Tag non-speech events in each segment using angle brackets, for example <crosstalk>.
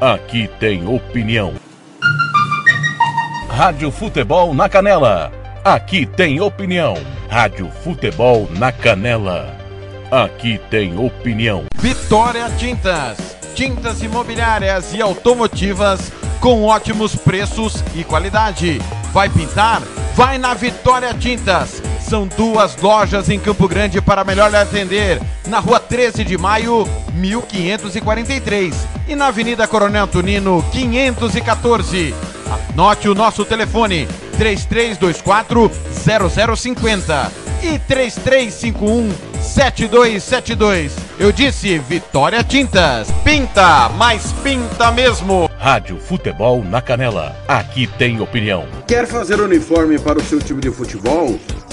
Aqui tem opinião. Rádio Futebol na Canela. Aqui tem opinião. Rádio Futebol na Canela. Aqui tem opinião. Vitória Tintas. Tintas imobiliárias e automotivas com ótimos preços e qualidade. Vai pintar? Vai na Vitória Tintas. São duas lojas em Campo Grande para melhor atender. Na rua 13 de maio, 1543. E na Avenida Coronel Tunino, 514. Anote o nosso telefone: 3324 0050 e 3351 7272. Eu disse Vitória Tintas. Pinta, mas pinta mesmo. Rádio Futebol na Canela. Aqui tem opinião. Quer fazer uniforme para o seu time de futebol?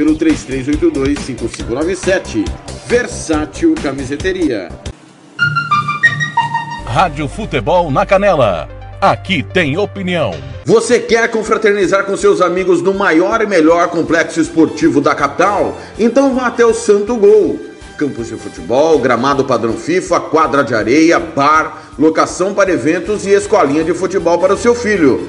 pelo 33825597 Versátil Camiseteria Rádio Futebol na Canela Aqui tem opinião. Você quer confraternizar com seus amigos no maior e melhor complexo esportivo da capital? Então vá até o Santo Gol campos de futebol, gramado padrão FIFA, quadra de areia, bar, locação para eventos e escolinha de futebol para o seu filho.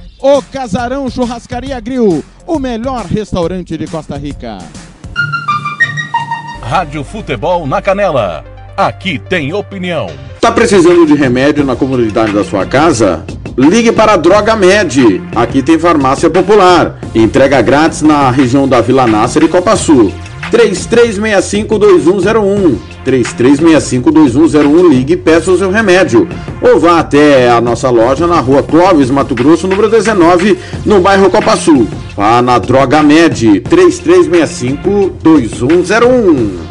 O Casarão Churrascaria Grill, o melhor restaurante de Costa Rica. Rádio Futebol na Canela. Aqui tem opinião. Tá precisando de remédio na comunidade da sua casa? Ligue para a Droga Med. Aqui tem farmácia popular. Entrega grátis na região da Vila Nácer e Copa Sul. 3365-2101. 3365-2101. Ligue e peça o seu remédio. Ou vá até a nossa loja na rua Clóvis, Mato Grosso, número 19, no bairro Copa Sul. Vá na Droga Med. 3365-2101.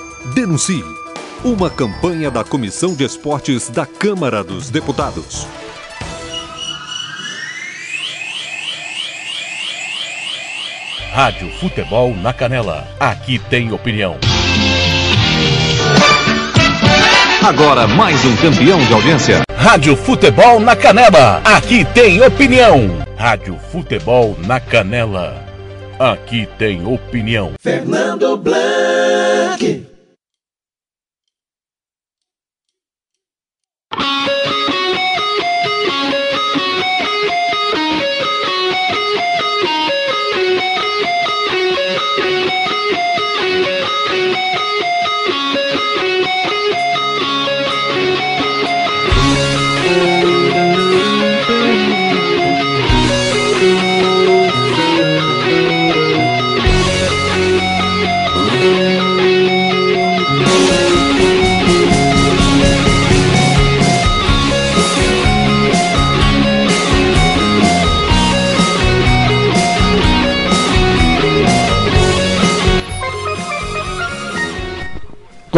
Denuncie. Uma campanha da Comissão de Esportes da Câmara dos Deputados. Rádio Futebol na Canela. Aqui tem opinião. Agora mais um campeão de audiência. Rádio Futebol na Canela. Aqui tem opinião. Rádio Futebol na Canela. Aqui tem opinião. Fernando Blanc. you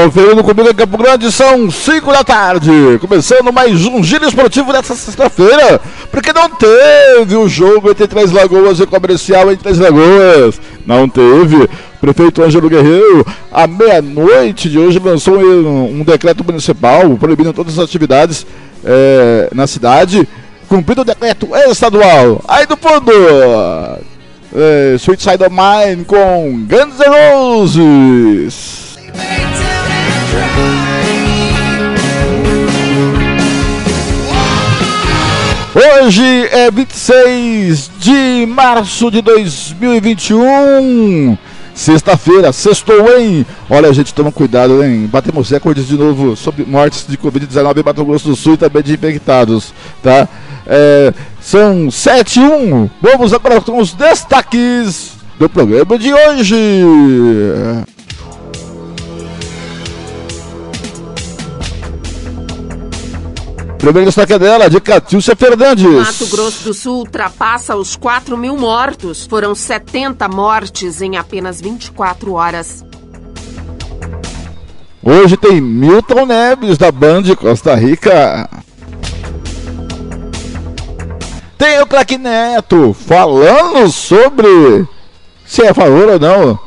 Conferindo comigo em Campo Grande, são 5 da tarde. Começando mais um giro esportivo dessa sexta-feira. Porque não teve o jogo entre Três Lagoas e Comercial em Três Lagoas. Não teve. Prefeito Ângelo Guerreiro, à meia-noite de hoje, lançou um, decreto municipal proibindo todas as atividades é, na cidade. Cumprindo o decreto estadual. Aí do fundo. É, Sweet Side of Mine com Guns N' Roses. Hoje é 26 de março de 2021. Sexta-feira, sextou, hein? Olha, gente, toma cuidado, hein? Batemos recordes de novo sobre mortes de Covid-19 em Mato Grosso do Sul e também de infectados, tá? É, são 7 e 1. Vamos agora com os destaques do programa de hoje. Primeiro destaque dela, de Catiúcia Fernandes. Mato Grosso do Sul ultrapassa os 4 mil mortos. Foram 70 mortes em apenas 24 horas. Hoje tem Milton Neves, da Band Costa Rica. Tem o Craque Neto falando sobre se é a favor ou não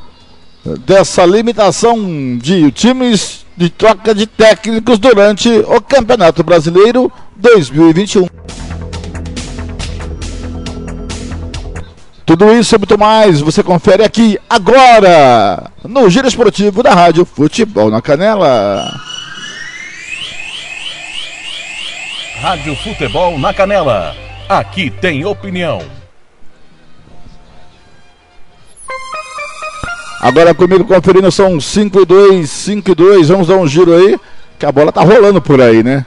dessa limitação de times de troca de técnicos durante o Campeonato Brasileiro 2021. Tudo isso e muito mais você confere aqui agora no Giro Esportivo da Rádio Futebol na Canela. Rádio Futebol na Canela. Aqui tem opinião. Agora comigo conferindo, são 5 e 2, 5 e 2. Vamos dar um giro aí, que a bola tá rolando por aí, né?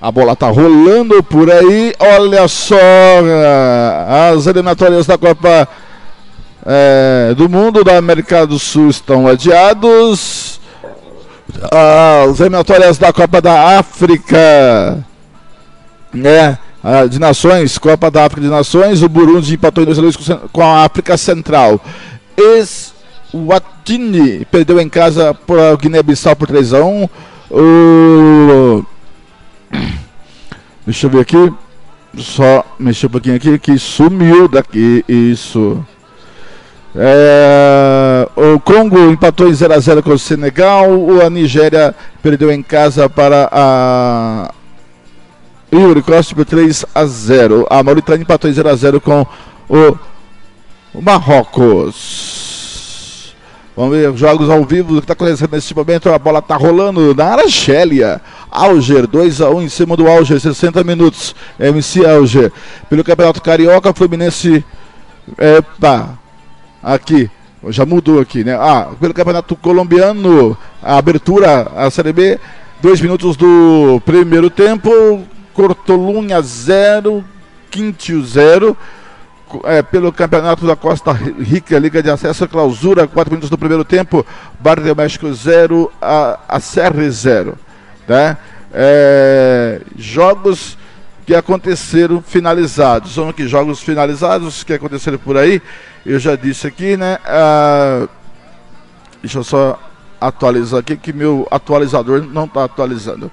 A bola tá rolando por aí. Olha só, as eliminatórias da Copa é, do Mundo da América do Sul estão adiados. As eliminatórias da Copa da África, né? De Nações, Copa da África de Nações, o Burundi empatou em 2 com a África Central. Esse o Atini perdeu em casa para o Guiné-Bissau por 3 a 1 o... <coughs> Deixa eu ver aqui. Só mexer um pouquinho aqui que sumiu daqui. Isso. É, o Congo empatou em 0 a 0 com o Senegal. A Nigéria perdeu em casa para a Ivory Coast por 3 a 0. A Mauritânia empatou em 0 a 0 com o, o Marrocos. Vamos ver os jogos ao vivo que está acontecendo nesse momento. A bola está rolando na Argélia. Alger 2 a 1 em cima do Alger, 60 minutos. MC Alger. Pelo Campeonato Carioca, Fluminense. Epa, aqui. Já mudou aqui, né? Ah, pelo Campeonato Colombiano, a abertura, a Série B, dois minutos do primeiro tempo. Cortolunha 0, Quintio 0. É, pelo Campeonato da Costa Rica, Liga de Acesso, clausura, 4 minutos do primeiro tempo. Barra do México 0, a, a Serra 0. Né? É, jogos que aconteceram finalizados. São aqui jogos finalizados que aconteceram por aí. Eu já disse aqui, né? Ah, deixa eu só atualizar aqui que meu atualizador não está atualizando.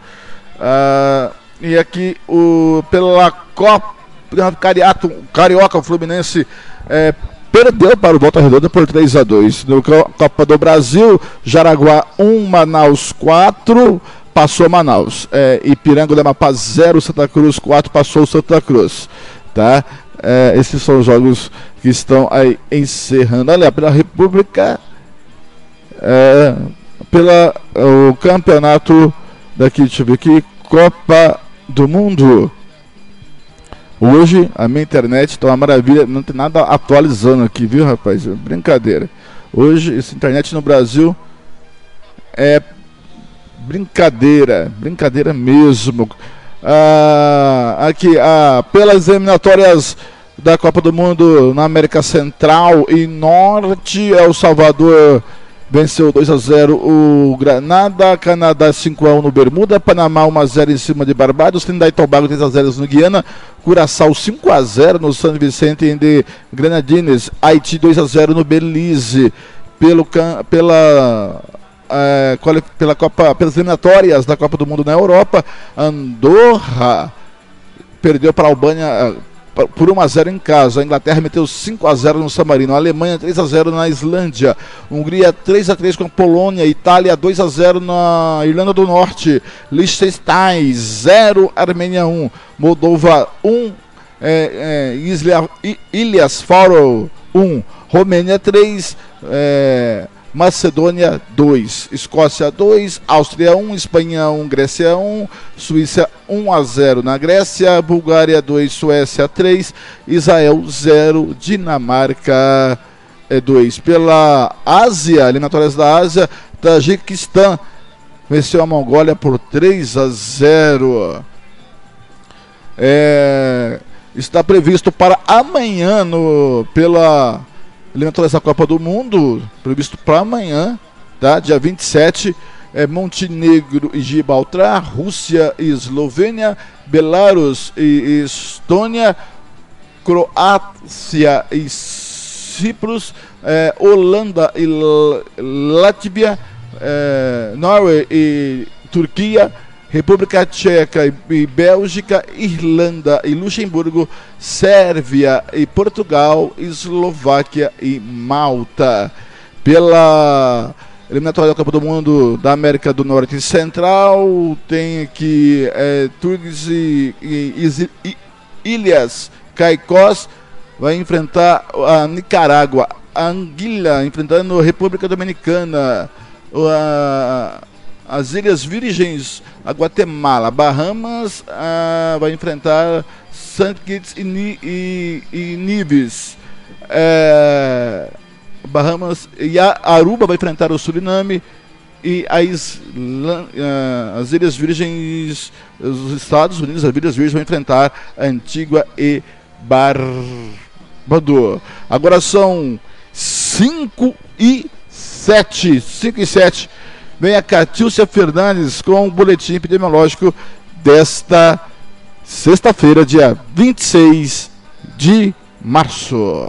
Ah, e aqui o pela Copa Cariato, Carioca, Fluminense é, perdeu para o Volta Redonda por 3 a 2 No Copa do Brasil, Jaraguá 1, Manaus 4, passou Manaus. É, Ipiranga do Amapá 0, Santa Cruz 4, passou Santa Cruz. Tá? É, esses são os jogos que estão aí encerrando. Olha, pela República, é, pela o campeonato daqui, deixa eu ver aqui, Copa do mundo. Hoje a minha internet está uma maravilha, não tem nada atualizando aqui, viu, rapaz? Brincadeira. Hoje essa internet no Brasil é brincadeira, brincadeira mesmo. Ah, aqui, ah, pelas eliminatórias da Copa do Mundo na América Central e Norte, El Salvador venceu 2 a 0 o Granada, Canadá 5 a 1 no Bermuda, Panamá 1 a 0 em cima de Barbados, Trinidad e Tobago 3 a 0 no Guiana, Curaçao 5 a 0 no San Vicente de Grenadines, Haiti 2 a 0 no Belize, pelo pela é, pela Copa, pelas eliminatórias da Copa do Mundo na Europa, Andorra perdeu para a Albânia por 1 a 0 em casa. A Inglaterra meteu 5 a 0 no San Marino. A Alemanha 3 a 0 na Islândia. Hungria 3 a 3 com a Polônia. Itália 2 a 0 na Irlanda do Norte. Liechtenstein 0 Armênia 1. Moldova 1 é, é, Ilhas Faroe 1. Romênia 3 é, Macedônia 2, Escócia 2, Áustria 1, Espanha 1, Grécia 1, Suíça 1 a 0 na Grécia, Bulgária 2, Suécia 3, Israel 0, Dinamarca 2. É, Pela Ásia, eliminatórias da Ásia, Tajiquistão venceu a Mongólia por 3 a 0. É, está previsto para amanhã no, pela eliminatórias da Copa do Mundo, previsto para amanhã, tá? dia 27, é Montenegro e Gibraltar, Rússia e Eslovênia, Belarus e Estônia, Croácia e Cipros, é, Holanda e Latvia, é, Norway e Turquia, República Tcheca e Bélgica, Irlanda e Luxemburgo, Sérvia e Portugal, Eslováquia e Malta. Pela eliminatória da Copa do Mundo da América do Norte e Central, tem aqui é, e, e, e, Ilhas Caicós, vai enfrentar a Nicarágua, Anguila enfrentando a República Dominicana, a as Ilhas Virgens, a Guatemala, Bahamas ah, vai enfrentar St. Kitts e, e, e Nives. É, Bahamas e a Aruba vai enfrentar o Suriname e as, ah, as Ilhas Virgens, os Estados Unidos, as Ilhas Virgens vão enfrentar a Antigua e Barbados. Agora são 5 e 7, 5 e 7 vem a Catilcia Fernandes com o boletim epidemiológico desta sexta-feira, dia 26 de março.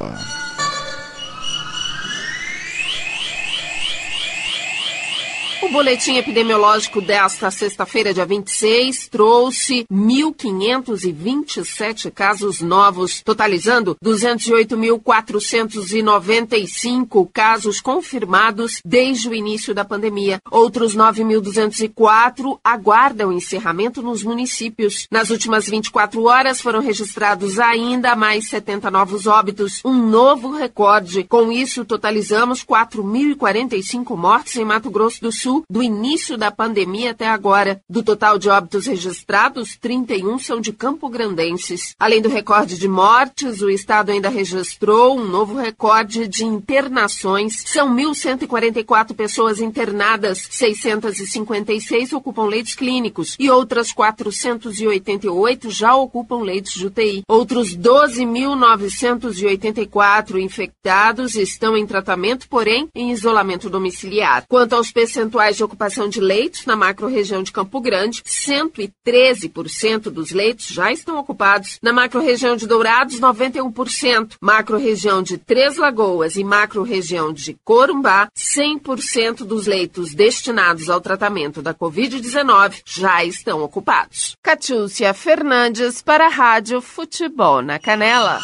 Boletim epidemiológico desta sexta-feira, dia 26, trouxe 1.527 casos novos, totalizando 208.495 casos confirmados desde o início da pandemia. Outros 9.204 aguardam encerramento nos municípios. Nas últimas 24 horas foram registrados ainda mais 70 novos óbitos, um novo recorde. Com isso, totalizamos 4.045 mortes em Mato Grosso do Sul do início da pandemia até agora. Do total de óbitos registrados, 31 são de Campo Grandenses. Além do recorde de mortes, o estado ainda registrou um novo recorde de internações. São 1.144 pessoas internadas, 656 ocupam leitos clínicos e outras 488 já ocupam leitos de UTI. Outros 12.984 infectados estão em tratamento, porém em isolamento domiciliar. Quanto aos percentuais de ocupação de leitos na macro-região de Campo Grande, 113% dos leitos já estão ocupados. Na macro-região de Dourados, 91%. Macro-região de Três Lagoas e macro-região de Corumbá, 100% dos leitos destinados ao tratamento da Covid-19 já estão ocupados. Catiúcia Fernandes para a Rádio Futebol na Canela.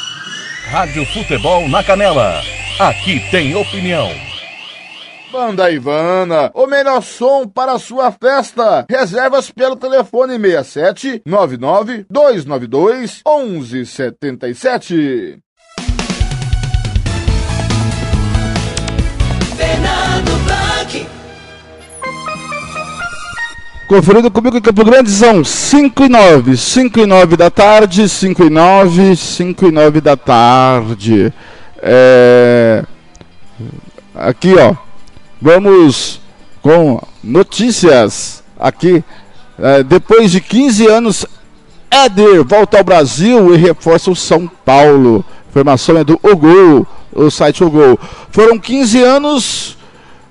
Rádio Futebol na Canela. Aqui tem opinião. Banda Ivana, o melhor som para a sua festa. Reservas pelo telefone 67 99 292 1177. Fernando Blanc. Conferido comigo em Campo Grande são 5 e 9, 5 e 9 da tarde, 5 e 9, 5 e 9 da tarde. É... Aqui, ó, vamos com notícias aqui. É, depois de 15 anos, Éder volta ao Brasil e reforça o São Paulo. Informação é do Ogol, o site Ogol. Foram 15 anos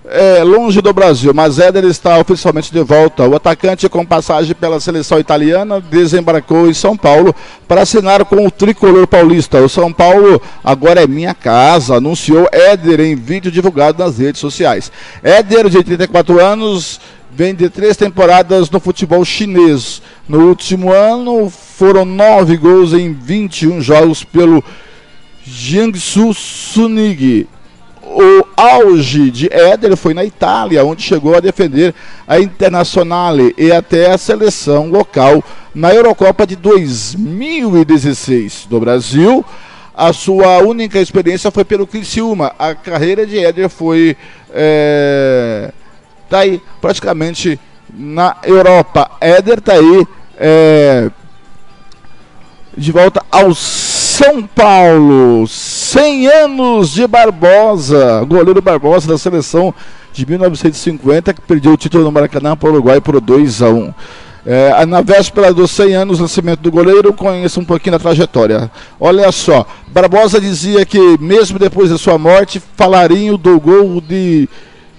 é, longe do Brasil, mas Éder está oficialmente de volta. O atacante, com passagem pela seleção italiana, desembarcou em São Paulo para assinar com o tricolor paulista. O São Paulo agora é minha casa, anunciou Éder em vídeo divulgado nas redes sociais. Éder, de 34 anos, vem de três temporadas no futebol chinês. No último ano, foram nove gols em 21 jogos pelo Jiangsu Suning o auge de Éder foi na Itália, onde chegou a defender a Internazionale e até a seleção local na Eurocopa de 2016 do Brasil. A sua única experiência foi pelo Criciúma. A carreira de Éder foi é, tá aí praticamente na Europa. Éder tá aí é, de volta ao São Paulo. 100 anos de Barbosa, goleiro Barbosa da seleção de 1950, que perdeu o título no Maracanã para o Uruguai por 2 a 1. É, na véspera dos 100 anos do nascimento do goleiro, conheça um pouquinho da trajetória. Olha só, Barbosa dizia que mesmo depois da sua morte, falariam do gol de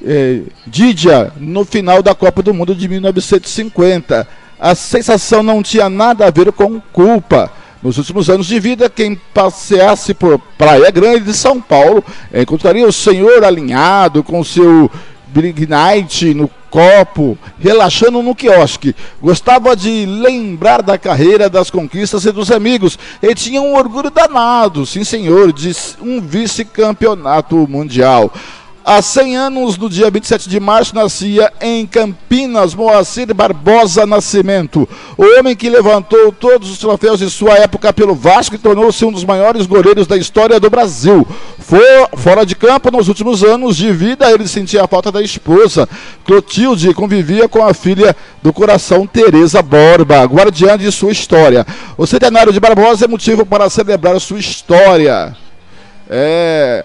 é, Didia no final da Copa do Mundo de 1950. A sensação não tinha nada a ver com culpa. Nos últimos anos de vida, quem passeasse por Praia Grande de São Paulo encontraria o senhor alinhado com seu Big no copo, relaxando no quiosque. Gostava de lembrar da carreira, das conquistas e dos amigos. E tinha um orgulho danado, sim senhor, de um vice-campeonato mundial. Há 100 anos, no dia 27 de março, nascia em Campinas Moacir Barbosa Nascimento, o homem que levantou todos os troféus de sua época pelo Vasco e tornou-se um dos maiores goleiros da história do Brasil. For, fora de campo, nos últimos anos de vida, ele sentia a falta da esposa, Clotilde, e convivia com a filha do coração, Teresa Borba, guardiã de sua história. O centenário de Barbosa é motivo para celebrar sua história. É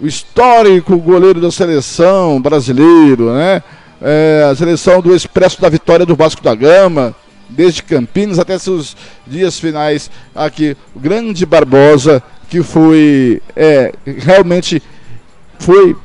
o histórico goleiro da seleção brasileiro, né? É, a seleção do Expresso da Vitória do Vasco da Gama, desde Campinas até seus dias finais aqui, o grande Barbosa, que foi é, realmente foi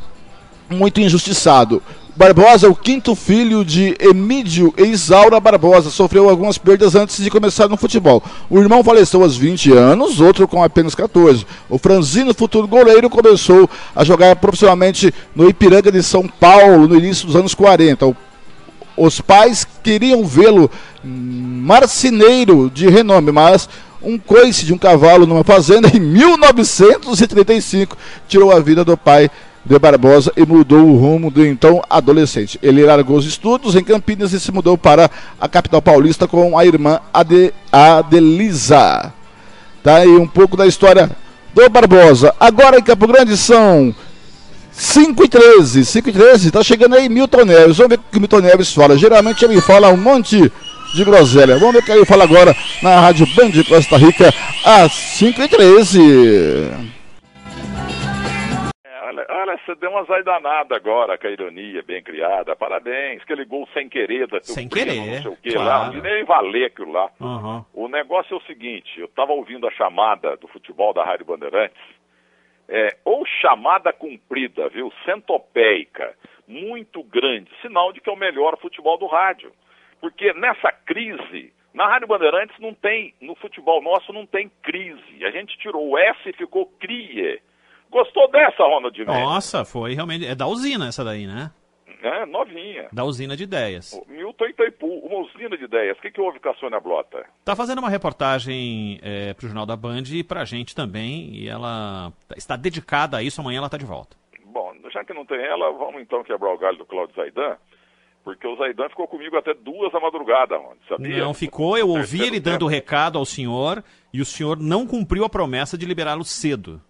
muito injustiçado. Barbosa, o quinto filho de Emídio e Isaura Barbosa, sofreu algumas perdas antes de começar no futebol. O irmão faleceu aos 20 anos, outro com apenas 14. O franzino futuro goleiro começou a jogar profissionalmente no Ipiranga de São Paulo no início dos anos 40. O Os pais queriam vê-lo marceneiro de renome, mas um coice de um cavalo numa fazenda em 1935 tirou a vida do pai de Barbosa e mudou o rumo do então adolescente. Ele largou os estudos em Campinas e se mudou para a capital paulista com a irmã Ade Adelisa. Tá aí um pouco da história do Barbosa. Agora em Campo Grande são 5 e 13, 5 e 13, tá chegando aí Milton Neves. Vamos ver o que Milton Neves fala. Geralmente ele fala um monte de groselha. Vamos ver o que ele fala agora na Rádio Band de Costa Rica, às 5 e 13 Olha, você deu uma zaidanada agora com a ironia bem criada. Parabéns, aquele gol sem querer da Sem primo, querer, não sei o quê claro. lá, não nem valer aquilo lá. Uhum. O negócio é o seguinte, eu estava ouvindo a chamada do futebol da Rádio Bandeirantes, é, ou chamada cumprida, viu, centopeica, muito grande, sinal de que é o melhor futebol do rádio. Porque nessa crise, na Rádio Bandeirantes não tem, no futebol nosso não tem crise. A gente tirou o S e ficou crie. Gostou dessa, Ronald Mendes? Nossa, foi realmente. É da usina essa daí, né? É, novinha. Da usina de ideias. O Milton Itaipu, uma usina de ideias. O que, que houve com a Sônia Blota? Tá fazendo uma reportagem é, pro Jornal da Band e pra gente também. E ela está dedicada a isso. Amanhã ela tá de volta. Bom, já que não tem ela, vamos então quebrar o galho do Claudio Zaidan, porque o Zaidan ficou comigo até duas da madrugada, Ronald, sabia? Não ficou, eu ouvi ele dando o recado ao senhor e o senhor não cumpriu a promessa de liberá-lo cedo.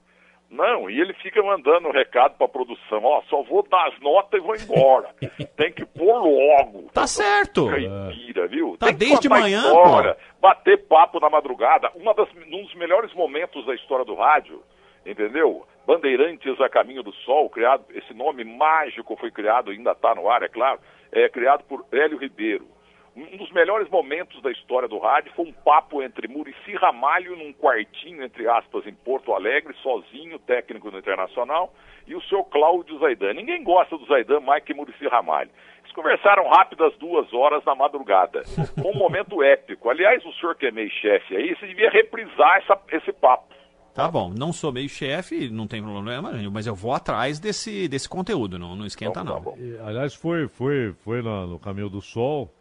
Não, e ele fica mandando recado pra produção, ó, só vou dar as notas e vou embora. <laughs> Tem que pôr logo. Tá certo. Caipira, viu? Tá Tem que desde manhã, história, bater papo na madrugada. Uma das, um dos melhores momentos da história do rádio, entendeu? Bandeirantes a Caminho do Sol, criado, esse nome mágico foi criado, ainda está no ar, é claro, é criado por Hélio Ribeiro. Um dos melhores momentos da história do rádio foi um papo entre Murici Ramalho num quartinho, entre aspas, em Porto Alegre, sozinho, técnico do Internacional, e o seu Cláudio Zaidan. Ninguém gosta do Zaidan mais que Murici Ramalho. Eles conversaram rápido às duas horas da madrugada. Foi um momento <laughs> épico. Aliás, o senhor que é meio chefe aí, você devia reprisar essa- esse papo. Tá bom, não sou meio chefe, não tem problema, mas eu vou atrás desse, desse conteúdo, não, não esquenta não. E, aliás, foi, foi, foi na- no Caminho do Sol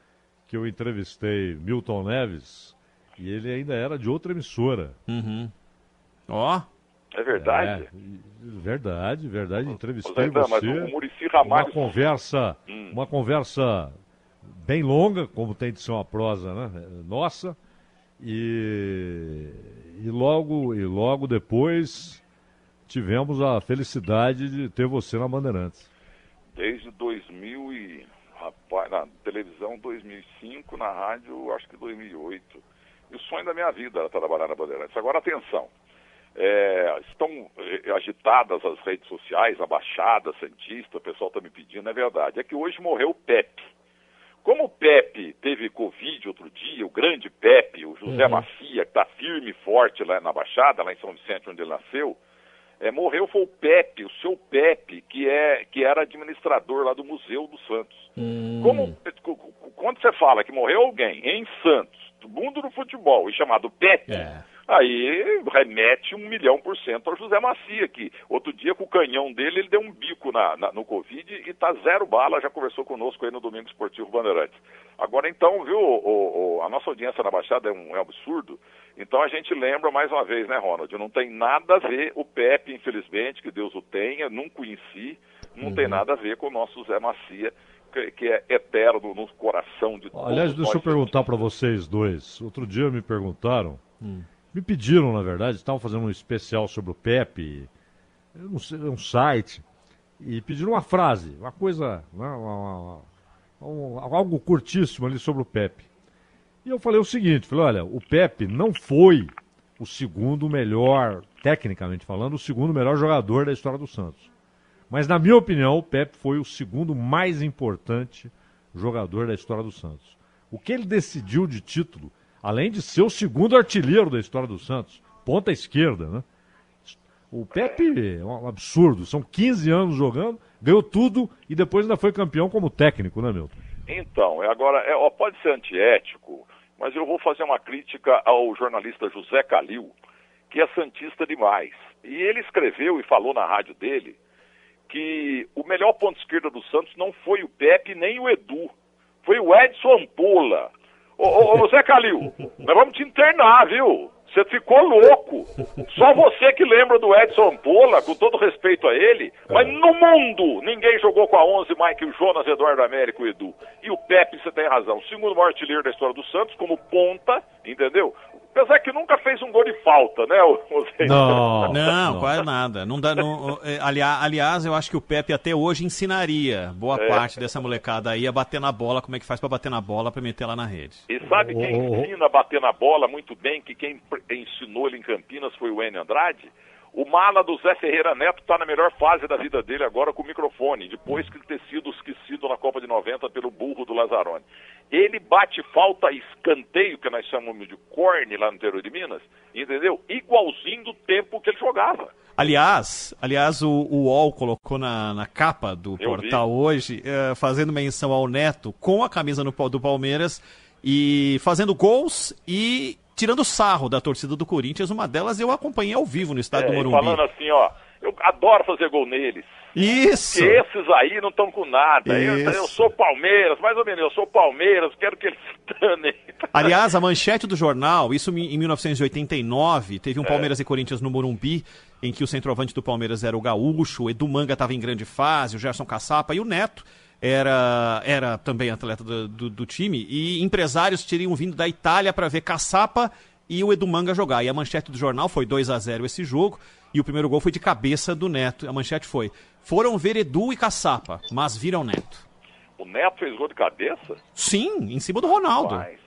que eu entrevistei Milton Neves e ele ainda era de outra emissora. Uhum. Ó. É verdade? É, verdade, verdade. Entrevistei mas você. o Muricy Ramalho- Uma conversa, Hum. uma conversa bem longa, como tem de ser uma prosa, né? Nossa. E, e logo e logo depois tivemos a felicidade de ter você na Bandeirantes. Desde 2000 e... Rapaz, na televisão 2005, na rádio acho que 2008. E o sonho da minha vida era trabalhar na Bandeirantes. Agora, atenção. É, estão eh, agitadas as redes sociais, a Baixada, Santista, o pessoal está me pedindo, é verdade. É que hoje morreu o Pepe. Como o Pepe teve Covid outro dia, o grande Pepe, o José Uhum. Macia, que está firme e forte lá na Baixada, lá em São Vicente, onde ele nasceu, é, morreu foi o Pepe, o seu Pepe, que, é, que era administrador lá do Museu do Santos. Como, quando você fala que morreu alguém em Santos, do mundo do futebol, e chamado Pepe, aí remete um milhão por cento ao José Macia, que outro dia com o canhão dele, ele deu um bico na, na- no Covid e tá zero bala, já conversou conosco aí no Domingo Esportivo Bandeirantes. Agora então, viu, o- o- a nossa audiência na Baixada é um, é um absurdo, então a gente lembra mais uma vez, né, Ronald, não tem nada a ver o Pepe, infelizmente, que Deus o tenha, não conheci, não tem nada a ver com o nosso Zé Macia, que, que é eterno no coração de todos Aliás, deixa eu perguntar para vocês dois. Outro dia me perguntaram, me pediram, na verdade, estavam fazendo um especial sobre o Pepe, sei, um site, e pediram uma frase, uma coisa, né, uma- uma- um- algo curtíssimo ali sobre o Pepe. E eu falei o seguinte, falei, olha, o Pepe não foi o segundo melhor, tecnicamente falando, o segundo melhor jogador da história do Santos. Mas, na minha opinião, o Pepe foi o segundo mais importante jogador da história do Santos. O que ele decidiu de título, além de ser o segundo artilheiro da história do Santos, ponta esquerda, né? O Pepe é um absurdo. São 15 anos jogando, ganhou tudo e depois ainda foi campeão como técnico, né, Milton? Então, é agora, é, ó, pode ser antiético, mas eu vou fazer uma crítica ao jornalista José Calil, que é santista demais. E ele escreveu e falou na rádio dele que o melhor ponto esquerda do Santos não foi o Pepe nem o Edu. Foi o Edson Ampola. Ô, ô, ô Zé Calil, <laughs> nós vamos te internar, viu? Você ficou louco. Só você que lembra do Edson Ampola, com todo respeito a ele, mas no mundo ninguém jogou com a 11 mais que o Jonas Eduardo Américo e o Edu. E o Pepe, você tem razão, o segundo maior artilheiro da história do Santos, como ponta, entendeu? Apesar que nunca fez um gol de falta, né? o- o Zé? Não, quase nada. Não dá, não, é, aliás, eu acho que o Pepe até hoje ensinaria boa É. parte dessa molecada aí a bater na bola, como é que faz pra bater na bola pra meter lá na rede. E sabe quem ensina a bater na bola muito bem, que quem ensinou ele em Campinas foi o Enio Andrade? O mala do Zé Ferreira Neto está na melhor fase da vida dele agora com o microfone, depois que ele ter sido esquecido na Copa de 90 pelo burro do Lazzaroni. Ele bate falta escanteio, que nós chamamos de corne lá no interior de Minas, entendeu? Igualzinho do tempo que ele jogava. Aliás, aliás, o, o UOL colocou na, na capa do Eu portal hoje, eh, fazendo menção ao Neto com a camisa no, do Palmeiras e fazendo gols e tirando sarro da torcida do Corinthians. Uma delas eu acompanhei ao vivo no estádio do É, e Morumbi. falando assim, ó, eu adoro fazer gol neles. Isso! Porque esses aí não estão com nada. Eu, eu sou Palmeiras, mais ou menos, eu sou Palmeiras, quero que eles <laughs> se danem. Aliás, a manchete do jornal, isso em 1989, teve É. um Palmeiras e Corinthians no Morumbi, em que o centroavante do Palmeiras era o Gaúcho, o Edu Manga estava em grande fase, o Gerson Caçapa e o Neto era, era também atleta do, do- do time, e empresários teriam vindo da Itália para ver Caçapa e o Edu Manga jogar. E a manchete do jornal foi 2 a 0 esse jogo, e o primeiro gol foi de cabeça do Neto. A manchete foi: foram ver Edu e Caçapa, mas viram Neto. O Neto fez gol de cabeça? Sim, em cima do Ronaldo. Rapaz.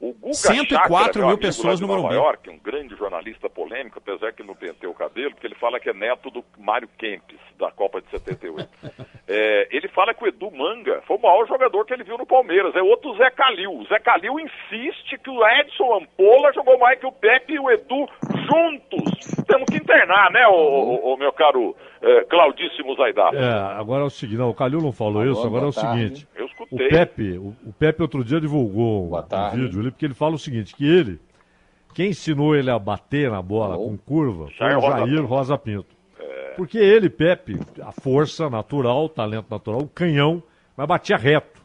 O Guga 104 Chakra, meu mil amigo pessoas no Nova Morumbi. York, um grande jornalista polêmico, apesar que não penteu o cabelo, porque ele fala que é neto do Mário Kempes, da Copa de 78. <laughs> É, ele fala que o Edu Manga foi o maior jogador que ele viu no Palmeiras. É outro Zé Calil. O Zé Calil insiste que o Edson Ampola jogou mais que o Pepe e o Edu juntos. Temos que internar, né, ô, meu caro é, Claudíssimo Zaidar? É, agora é o seguinte, não, o Calil não falou Alô, isso, agora é o boa tarde. seguinte. Eu O escutei. Pepe, o, o Pepe outro dia divulgou um, um tarde. vídeo ali, porque ele fala o seguinte, que ele, quem ensinou ele a bater na bola com curva foi Jair o Rosa Jair Pinto. Rosa Pinto. Porque ele, Pepe, a força natural, o talento natural, o canhão, mas batia reto.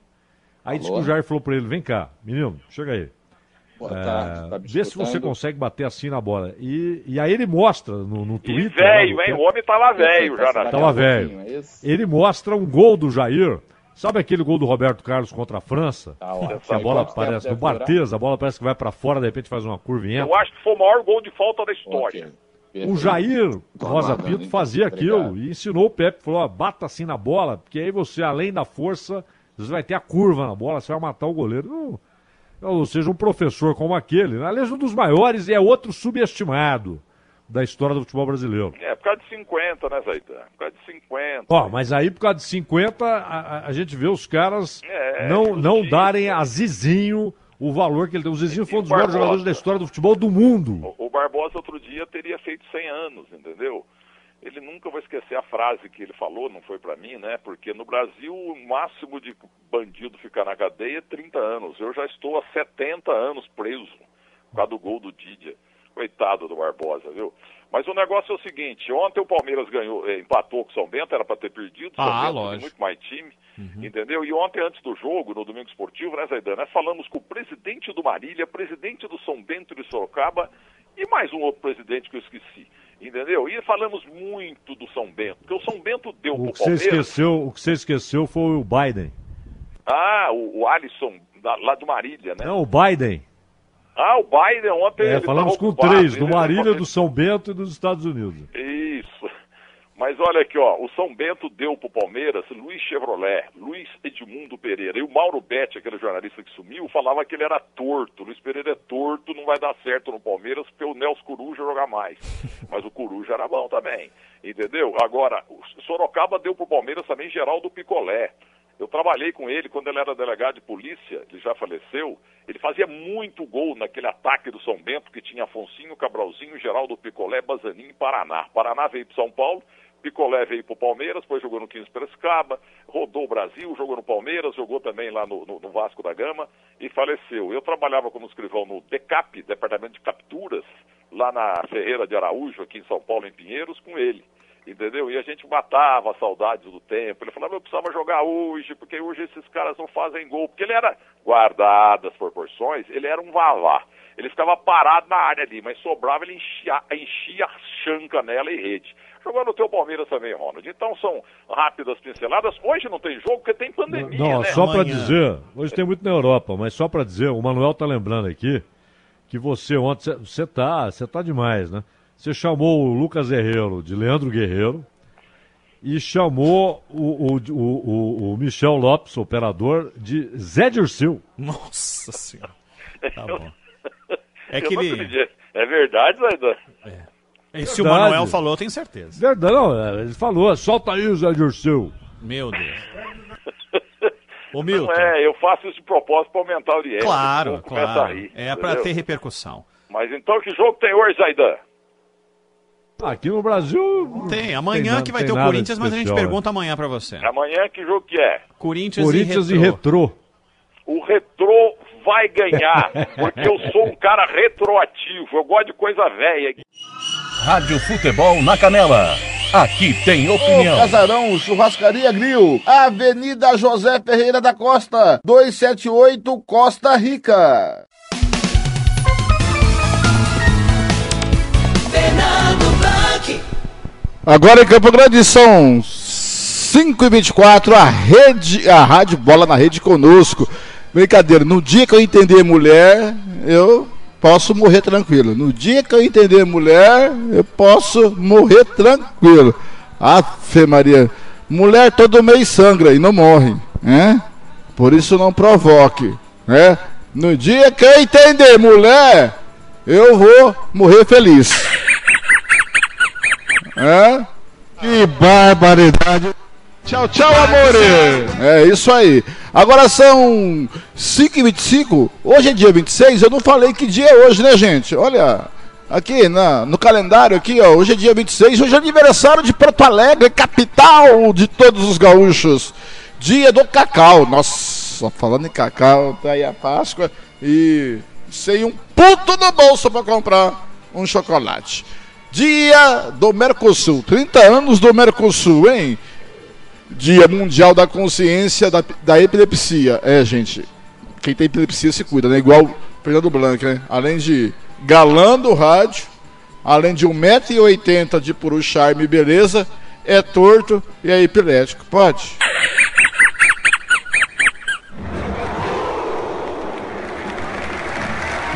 Aí disse que o Jair falou pra ele, vem cá, menino, chega aí. Boa É, tarde, tá me vê se você consegue bater assim na bola. E, e aí ele mostra no, no Twitter. velho, lá hein? O homem tava velho já na Tava velho. Ele mostra um gol do Jair. Sabe aquele gol do Roberto Carlos contra a França? que a bola parece, durar? Barthez, a bola parece que vai pra fora, de repente faz uma curva e entra. Eu acho que foi o maior gol de falta da história. O Jair Rosa Pinto fazia aquilo e ensinou o Pepe, falou, ó, bata assim na bola, porque aí você, além da força, você vai ter a curva na bola, você vai matar o goleiro. Não, ou seja, um professor como aquele, né? aliás, um dos maiores e é outro subestimado da história do futebol brasileiro. É, por causa de 50, né, Zaidan? Por causa de 50. Ó, mas aí por causa de 50, a, a- gente vê os caras É, não, não darem a Zizinho o valor que ele tem. O Zizinho foi um dos maiores Barbosa. jogadores da história do futebol do mundo. O Barbosa outro dia teria feito 100 anos, entendeu? Ele nunca vai esquecer a frase que ele falou, não foi pra mim, né? Porque no Brasil o máximo de bandido ficar na cadeia é 30 anos. Eu já estou há 70 anos preso por causa do gol do Didia. Coitado do Barbosa, viu? Mas o negócio é o seguinte, ontem o Palmeiras ganhou, eh, empatou com o São Bento, era pra ter perdido, São Ah, Bento tem lógico. muito mais time, entendeu? E ontem, antes do jogo, no Domingo Esportivo, né, Zaidan, nós falamos com o presidente do Marília, presidente do São Bento de Sorocaba e mais um outro presidente que eu esqueci, falamos muito do São Bento, porque o São Bento deu O que você Palmeiras... esqueceu, o que você esqueceu foi o Biden. Ah, o, o Alisson, da- lá do Marília, né? Não, o Biden. Ah, o Biden ontem... É, falamos com ocupado, três, do Marília, do São Bento e dos Estados Unidos. Isso. Mas olha aqui, ó, o São Bento deu pro Palmeiras Luiz Chevrolet, Luiz Edmundo Pereira. E o Mauro Betti, aquele jornalista que sumiu, falava que ele era torto. Luiz Pereira é torto, não vai dar certo no Palmeiras porque o Nelson Coruja joga mais. <laughs> Mas o Coruja era bom também, entendeu? Agora, o Sorocaba deu pro Palmeiras também Geraldo Picolé. Eu trabalhei com ele quando ele era delegado de polícia, ele já faleceu. Ele fazia muito gol naquele ataque do São Bento, que tinha Afonsinho, Cabralzinho, Geraldo Picolé, Bazaninho e Paraná. Paraná veio para São Paulo, Picolé veio para o Palmeiras, depois jogou no 15 Piracicaba, rodou o Brasil, jogou no Palmeiras, jogou também lá no, no- no Vasco da Gama e faleceu. Eu trabalhava como escrivão no DECAP, Departamento de Capturas, lá na Ferreira de Araújo, aqui em São Paulo, em Pinheiros, com ele. entendeu? E a gente matava saudades do tempo. Ele falava, eu precisava jogar hoje, porque hoje esses caras não fazem gol. Porque ele era, guardadas as proporções, ele era um vavá. Ele ficava parado na área ali, mas sobrava, ele enchia, enchia chanca nela e rede. Jogou no teu Palmeiras também, Ronald. Então são rápidas pinceladas. Hoje não tem jogo porque tem pandemia, Não, né? só para dizer, hoje tem muito na Europa, mas só para dizer, o Manuel tá lembrando aqui que você ontem, você tá, você tá demais, né? Você chamou o Lucas Herrero de Leandro Guerreiro e chamou o, o, o, o Michel Lopes, operador, de Zé Dirceu. Nossa senhora. <laughs> Tá bom. É que ele-. É verdade, Zaidan? E se o Manuel falou, eu tenho certeza. Verdade, não, é, ele falou, solta aí o Zé Dirceu. Meu Deus. <laughs> Ô, Não Milton. é, eu faço isso de propósito para aumentar a audiência. Claro, claro. rir, É pra entendeu? ter repercussão. Mas então que jogo tem hoje, Zaidan? Aqui no Brasil. Tem, amanhã nada- que vai tem ter o Corinthians, mas a gente né? pergunta amanhã pra você. Amanhã que jogo que é? Corinthians, Corinthians e e Retrô. Retrô. O retrô vai ganhar, porque eu sou um cara retroativo, eu gosto de coisa velha. Rádio Futebol na Canela. Aqui tem opinião. Casarão Churrascaria Grill, Avenida José Ferreira da Costa, 278 Costa Rica. Fernando Blanc. Agora em Campo Grande são 5 e 24 a rede, a Rádio Bola na Rede conosco. Brincadeira, no dia que eu entender mulher, eu posso morrer tranquilo. No dia que eu entender mulher, eu posso morrer tranquilo. Afe Maria, mulher todo mês sangra e não morre, né? Por isso não provoque, né? No dia que eu entender mulher, eu vou morrer feliz. <laughs> É? Que barbaridade. Tchau, tchau, amore. É isso aí. Agora são 5h25. Hoje é dia 26. Eu não falei que dia é hoje, né, gente? Olha, aqui na, no calendário, aqui, ó. Hoje é dia 26. Hoje é aniversário de Porto Alegre, capital de todos os gaúchos. Dia do cacau. Nossa, falando em cacau, tá aí a Páscoa. E sem um puto no bolso pra comprar um chocolate. Dia do Mercosul, 30 anos do Mercosul, hein? Dia Mundial da Consciência da, da Epilepsia. É, gente, quem tem epilepsia se cuida, né? Igual Fernando Blanc, né? Além de galã do rádio, além de 1,80m de puro charme e beleza, é torto e é epilético. Pode?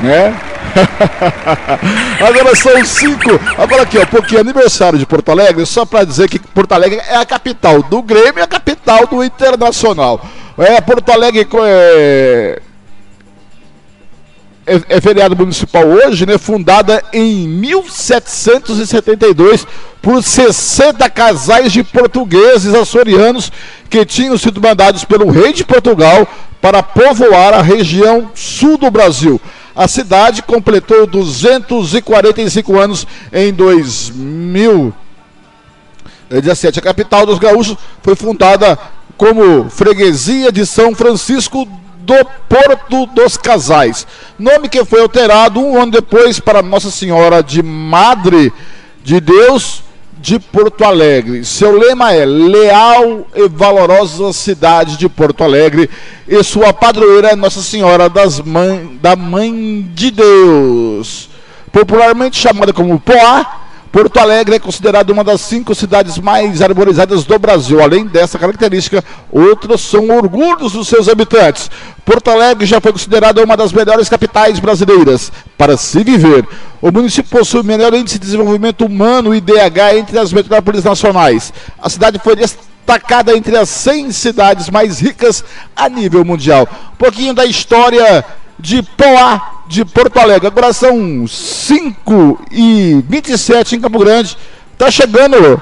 né? <laughs> Agora são cinco. Agora aqui, ó, porque aniversário de Porto Alegre, só pra dizer que Porto Alegre é a capital do Grêmio e a capital do Internacional. É, Porto Alegre é, é, é feriado municipal hoje, né? Fundada em 1772 por 60 casais de portugueses açorianos que tinham sido mandados pelo rei de Portugal para povoar a região sul do Brasil. A cidade completou 245 anos em 2017. A capital dos gaúchos foi fundada como freguesia de São Francisco do Porto dos Casais. Nome que foi alterado um ano depois para Nossa Senhora de Madre de Deus de Porto Alegre. Seu lema é Leal e Valorosa Cidade de Porto Alegre e sua padroeira é Nossa Senhora das Mãe, da Mãe de Deus. Popularmente chamada como Poá, Porto Alegre é considerada uma das cinco cidades mais arborizadas do Brasil. Além dessa característica, outras são orgulhos dos seus habitantes. Porto Alegre já foi considerada uma das melhores capitais brasileiras para se viver. O município possui o melhor índice de desenvolvimento humano, IDH, entre as metrópoles nacionais. A cidade foi destacada entre as 100 cidades mais ricas a nível mundial. Um pouquinho da história de Poá, de Porto Alegre. Agora são 5 e 27 em Campo Grande. Tá chegando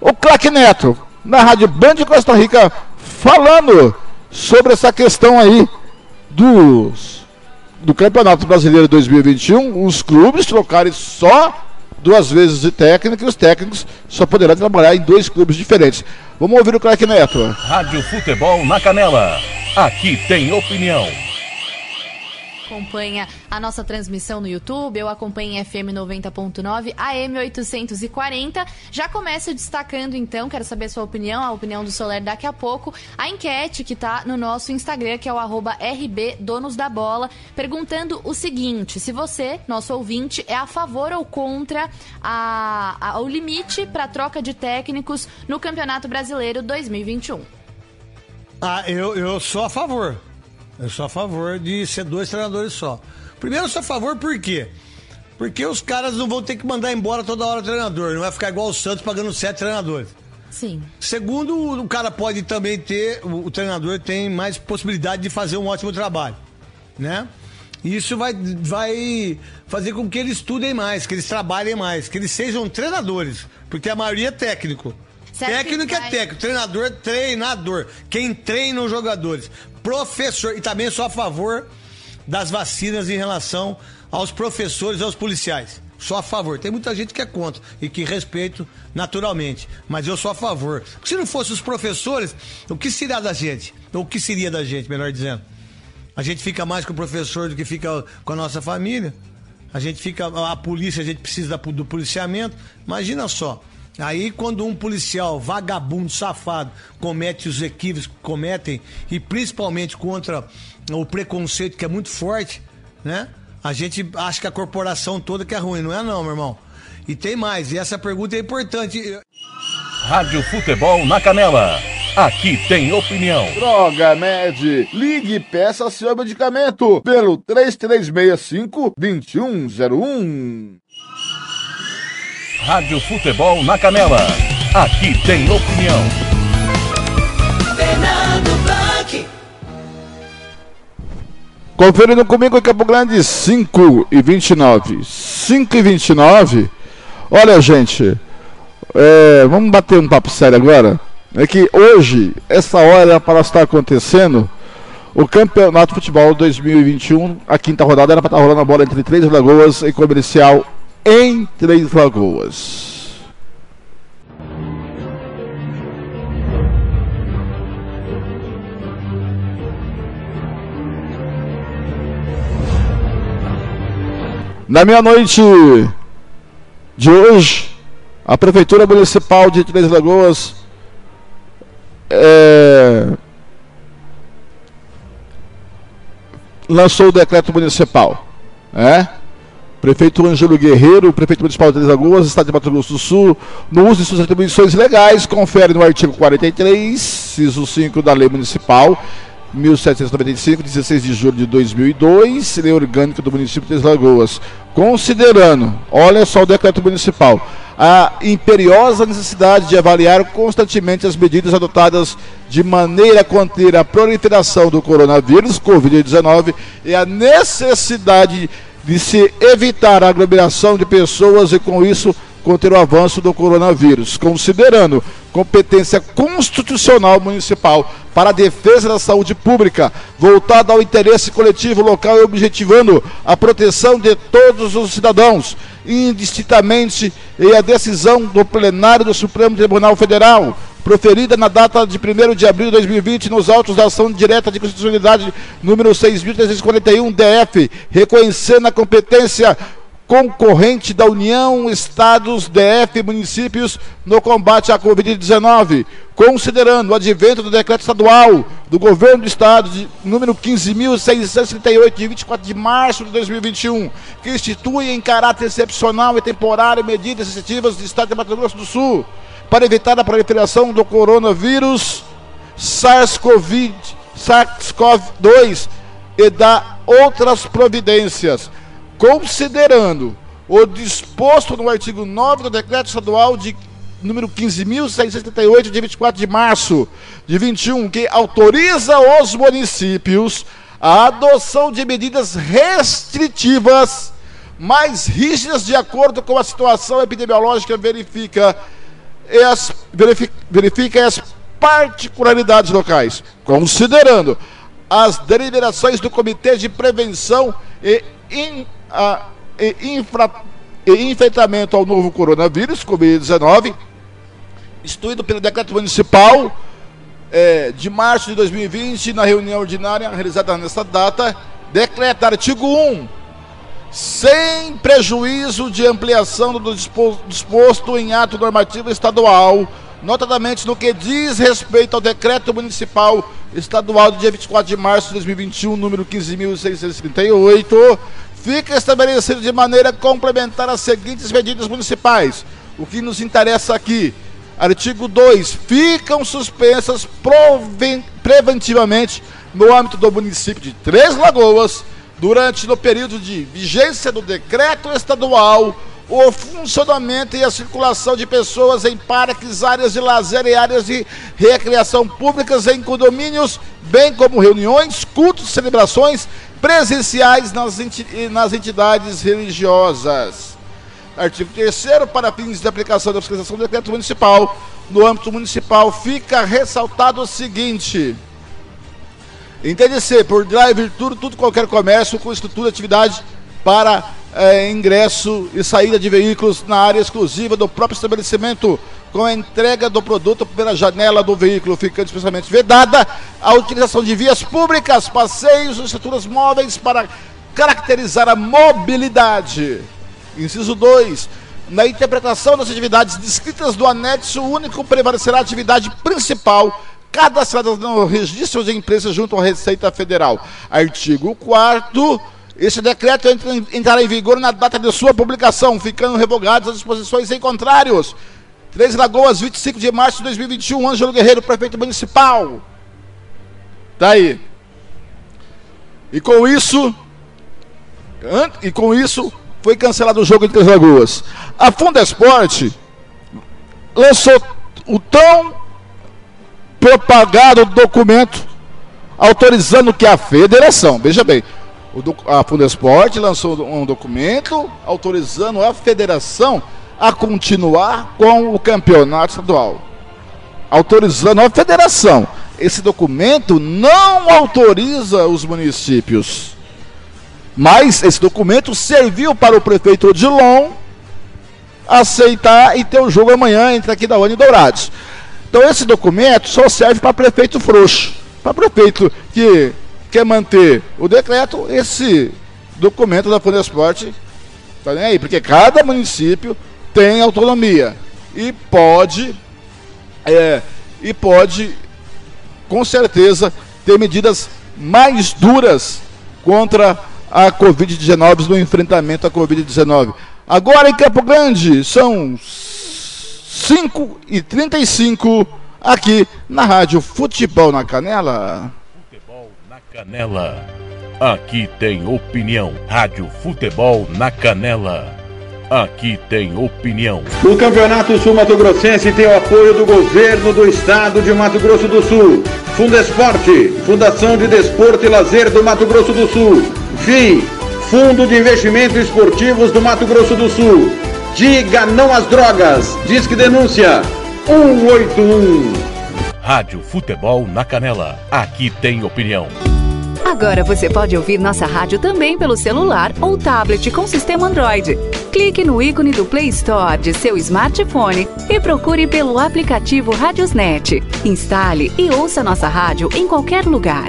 o Claque Neto na Rádio Band Costa Rica falando sobre essa questão aí dos do Campeonato Brasileiro 2021, os clubes trocarem só duas vezes de técnico e os técnicos só poderão trabalhar em dois clubes diferentes. Vamos ouvir o Claque Neto. Rádio Futebol na Canela. Aqui tem opinião. Acompanha a nossa transmissão no YouTube, eu acompanho em FM 90.9, AM 840. Já começo destacando então, quero saber a sua opinião, a opinião do Soler daqui a pouco, a enquete que tá no nosso Instagram, que é o arroba RB Donos da Bola, perguntando o seguinte: se você, nosso ouvinte, é a favor ou contra a, a, o limite para troca de técnicos no Campeonato Brasileiro 2021. Ah, eu, eu sou a favor. Eu sou a favor de ser dois treinadores só. Primeiro, eu sou a favor por quê? Porque os caras não vão ter que mandar embora toda hora o treinador. Não vai ficar igual o Santos pagando sete treinadores. Sim. Segundo, o cara pode também ter, o, o treinador tem mais possibilidade de fazer um ótimo trabalho, né? Isso vai, vai fazer com que eles estudem mais, que eles trabalhem mais, que eles sejam treinadores, porque a maioria é técnico. Certo técnico é técnico, treinador é treinador. Quem treina os jogadores. Professor, e também sou a favor das vacinas em relação aos professores e aos policiais. Sou a favor. Tem muita gente que é contra e que respeito naturalmente. Mas eu sou a favor. Porque se não fossem os professores, o que seria da gente? Ou o que seria da gente, melhor dizendo? A gente fica mais com o professor do que fica com a nossa família. A gente fica. A polícia, a gente precisa do policiamento. Imagina só. Aí, quando um policial vagabundo, safado, comete os equívocos que cometem, e principalmente contra o preconceito que é muito forte, né? A gente acha que a corporação toda que é ruim. Não é, não, meu irmão. E tem mais, e essa pergunta é importante. Rádio Futebol na Canela. Aqui tem opinião. Droga Med, ligue e peça seu medicamento pelo 3365-2101. Rádio Futebol na Canela. Aqui tem opinião. Fernando Blanc. Conferindo comigo em Campo Grande, 5 e 29. 5 e 29. Olha, gente, é, vamos bater um papo sério agora. É que hoje, essa hora para estar acontecendo o Campeonato de Futebol 2021. A quinta rodada era para estar rolando a bola entre Três Lagoas e Comercial em Três Lagoas. Na meia-noite de hoje, a Prefeitura Municipal de Três Lagoas é, lançou o decreto municipal. É? Prefeito Ângelo Guerreiro, prefeito municipal de Três Lagoas, Estado de Mato Grosso do Sul, no uso de suas atribuições legais, confere no artigo 43, ciso 5 da Lei Municipal 1795, 16 de julho de 2002, Lei Orgânica do Município de Três Lagoas, considerando, olha só o decreto municipal, a imperiosa necessidade de avaliar constantemente as medidas adotadas de maneira a conter a proliferação do coronavírus, Covid-19, e a necessidade de se evitar a aglomeração de pessoas e, com isso, conter o avanço do coronavírus, considerando competência constitucional municipal para a defesa da saúde pública, voltada ao interesse coletivo local e objetivando a proteção de todos os cidadãos, indistintamente, e a decisão do plenário do Supremo Tribunal Federal, proferida na data de 1 de abril de 2020 nos autos da ação direta de constitucionalidade número 6.341 DF, reconhecendo a competência concorrente da União, Estados, DF e municípios no combate à Covid-19, considerando o advento do decreto estadual do governo do estado de número 15.638 de 24 de março de 2021, que institui em caráter excepcional e temporário medidas restritivas do estado de Mato Grosso do Sul para evitar a proliferação do coronavírus SARS-CoV SARS-CoV-2 e da outras providências considerando o disposto no artigo 9 do decreto estadual de número 15.678 de 24 de março de 21, que autoriza os municípios a adoção de medidas restritivas mais rígidas de acordo com a situação epidemiológica verifica e as, verifica, verifica as particularidades locais, considerando as deliberações do Comitê de Prevenção e, in, a, e, infra, e enfrentamento ao novo coronavírus, Covid-19, instituído pelo decreto municipal é, de março de 2020, na reunião ordinária realizada nesta data, Decreta artigo 1. Sem prejuízo de ampliação do dispo- disposto em ato normativo estadual, notadamente no que diz respeito ao decreto municipal estadual do dia 24 de março de 2021, número 15.638, fica estabelecido de maneira complementar as seguintes medidas municipais. O que nos interessa aqui. Artigo 2. Ficam suspensas preventivamente no âmbito do município de Três Lagoas, durante no período de vigência do decreto estadual, o funcionamento e a circulação de pessoas em parques, áreas de lazer e áreas de recreação públicas em condomínios, bem como reuniões, cultos, celebrações presenciais nas entidades religiosas. Artigo 3 para fins de aplicação da fiscalização do decreto municipal, no âmbito municipal fica ressaltado o seguinte: Entende-se por drive tudo, tudo qualquer comércio com estrutura de atividade para eh, ingresso e saída de veículos na área exclusiva do próprio estabelecimento, com a entrega do produto pela janela do veículo, ficando especialmente vedada a utilização de vias públicas, passeios e estruturas móveis para caracterizar a mobilidade. Inciso 2. Na interpretação das atividades descritas do anexo único prevalecerá a atividade principal cadastrada no registro de empresas junto à Receita Federal. Artigo 4 este decreto entrará em vigor na data de sua publicação, ficando revogadas as disposições em contrários. Três Lagoas, 25 de março de 2021, Ângelo Guerreiro, prefeito municipal. Tá aí. E com isso, e com isso foi cancelado o jogo em Três Lagoas. A Funda Esporte lançou o tão propagado documento autorizando que a federação, veja bem, o a Fundesporte lançou um documento autorizando a federação a continuar com o campeonato estadual. Autorizando a federação. Esse documento não autoriza os municípios. Mas esse documento serviu para o prefeito Odilon aceitar e ter o jogo amanhã entre aqui da e Dourados. Então esse documento só serve para prefeito frouxo. Para prefeito que quer manter o decreto, esse documento da Fundesporte tá nem aí, porque cada município tem autonomia e pode é, e pode com certeza ter medidas mais duras contra a Covid-19 no enfrentamento à Covid-19. Agora em Campo Grande são 5 e 35 aqui na Rádio Futebol na Canela. Canela. Aqui tem opinião. Rádio Futebol na Canela. Aqui tem opinião. O Campeonato Sul Mato Grossense tem o apoio do governo do estado de Mato Grosso do Sul. Fundesporte, Fundação de Desporto e Lazer do Mato Grosso do Sul. FII, Fundo de Investimentos Esportivos do Mato Grosso do Sul. Diga não às drogas. Disque denúncia 181. Rádio Futebol na Canela. Aqui tem opinião. Agora você pode ouvir nossa rádio também pelo celular ou tablet com sistema Android. Clique no ícone do Play Store de seu smartphone e procure pelo aplicativo Radiosnet. Instale e ouça nossa rádio em qualquer lugar.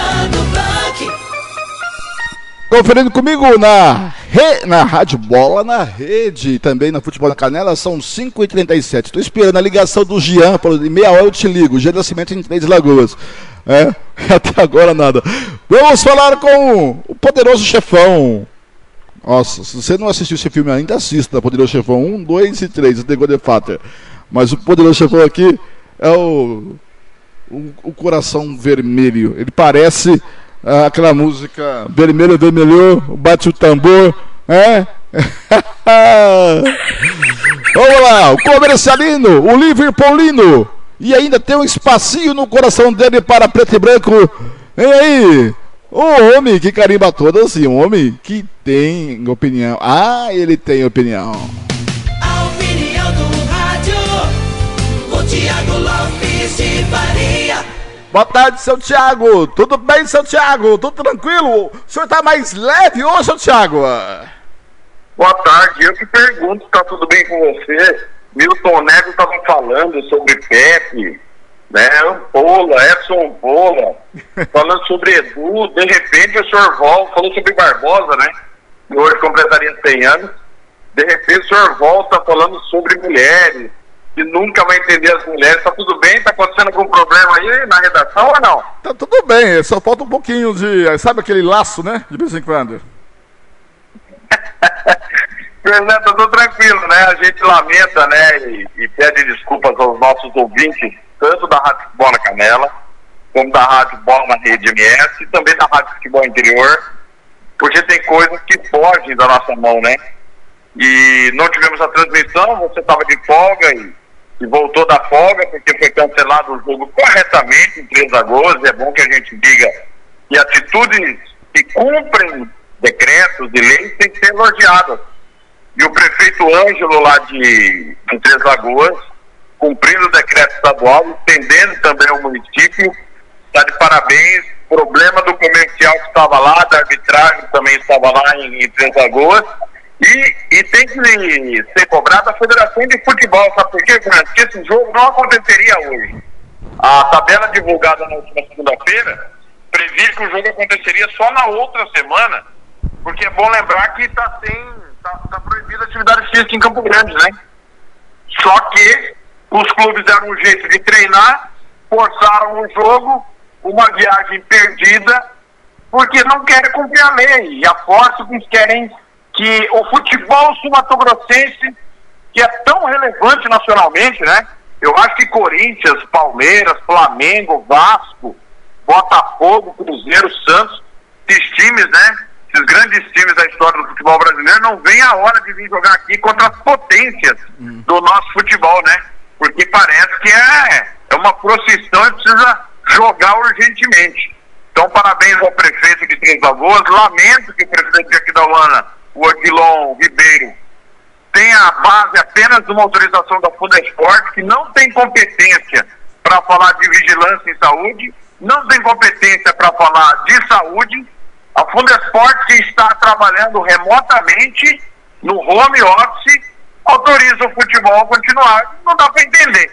Conferindo comigo na, re... na Rádio Bola na Rede, também na Futebol na Canela, são 5h37. Estou esperando a ligação do Jean, falou de meia hora eu te ligo, Jean Nascimento em Três Lagoas. É, <laughs> até agora nada. Vamos falar com o Poderoso Chefão. Nossa, se você não assistiu esse filme ainda, assista Poderoso Chefão 1, 2 e 3, The God Father. Mas o Poderoso Chefão aqui é o, o, o coração vermelho. Ele parece aquela música Vermelho, Vermelhou, bate o tambor, é? <laughs> Vamos lá, o comercialino, o Liverpoolino. E ainda tem um espacinho no coração dele para preto e branco. E aí? O homem que carimba todas e um homem que tem opinião. Ah, ele tem opinião. A opinião Tiago Lopes de Faria. Boa tarde, seu Thiago. Tudo bem, seu Thiago? Tudo tranquilo? O senhor tá mais leve hoje, seu Thiago? Boa tarde, eu que pergunto, tá tudo bem com você? Milton Neves estava falando sobre Pepe, né? Ampola, Edson Ampola, <laughs> falando sobre Edu, de repente o senhor volta, falou sobre Barbosa, né? Que hoje completaria 100 anos. De repente o senhor volta falando sobre mulheres, que nunca vai entender as mulheres. Tá tudo bem? Tá acontecendo algum problema aí na redação ou não? Tá tudo bem, só falta um pouquinho de. Sabe aquele laço, né? De vez em quando. <laughs> Fernando, eu tô tranquilo, né? A gente lamenta, né? E, e pede desculpas aos nossos ouvintes, tanto da Rádio Futebol na Canela, como da Rádio Bola na Rede MS, e também da Rádio Futebol Interior, porque tem coisas que fogem da nossa mão, né? E não tivemos a transmissão, você estava de folga e, e voltou da folga, porque foi cancelado o jogo corretamente em Três Lagoas, é bom que a gente diga que atitudes que cumprem decretos e leis têm que ser elogiadas. E o prefeito Ângelo, lá de, de Três Lagoas, cumprindo o decreto estadual, entendendo também o município, está de parabéns. Problema do comercial que estava lá, da arbitragem também estava lá em, em Três Lagoas. E, e tem que ser cobrado a Federação de Futebol, sabe por quê, Fernando? Porque esse jogo não aconteceria hoje. A tabela divulgada na última segunda-feira previa que o jogo aconteceria só na outra semana, porque é bom lembrar que está tá, tá proibida a atividade física em Campo Grande, né? Só que os clubes deram um jeito de treinar, forçaram o jogo, uma viagem perdida, porque não querem cumprir a lei. E a Fórceps querem que o futebol sul-mato-grossense, que é tão relevante nacionalmente, né? Eu acho que Corinthians, Palmeiras, Flamengo, Vasco, Botafogo, Cruzeiro, Santos, esses times, né? Esses grandes times da história do futebol brasileiro não vem a hora de vir jogar aqui contra as potências do nosso futebol, né? Porque parece que é, é uma procissão e precisa jogar urgentemente. Então, parabéns ao prefeito de Três Lagoas. Lamento que o presidente de Aquidauana, o Odilon Ribeiro, tem a base apenas de uma autorização da Fundesport, que não tem competência para falar de vigilância em saúde, não tem competência para falar de saúde. A Fundesport, que está trabalhando remotamente no home office, autoriza o futebol a continuar. Não dá para entender.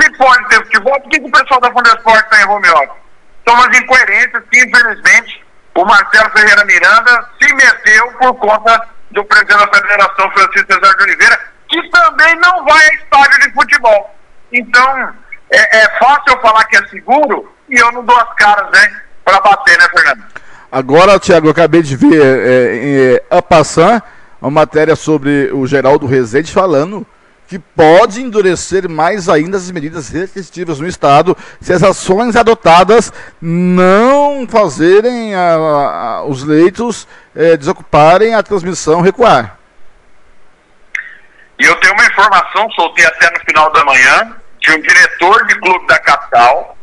Se pode ter futebol, por que, o pessoal da Fundesport está em home office? São umas incoerências que, infelizmente, o Marcelo Ferreira Miranda se meteu por conta do presidente da Federação, Francisco Cesar de Oliveira, que também não vai a estádio de futebol. Então, é, é fácil eu falar que é seguro e eu não dou as caras, né, para bater, né, Fernando? Agora, Tiago, eu acabei de ver é, em é, uma matéria sobre o Geraldo Rezende falando que pode endurecer mais ainda as medidas restritivas no Estado se as ações adotadas não fazerem a, a, os leitos é, desocuparem a transmissão recuar. E eu tenho uma informação, soltei até no final da manhã, de um diretor de clube da capital,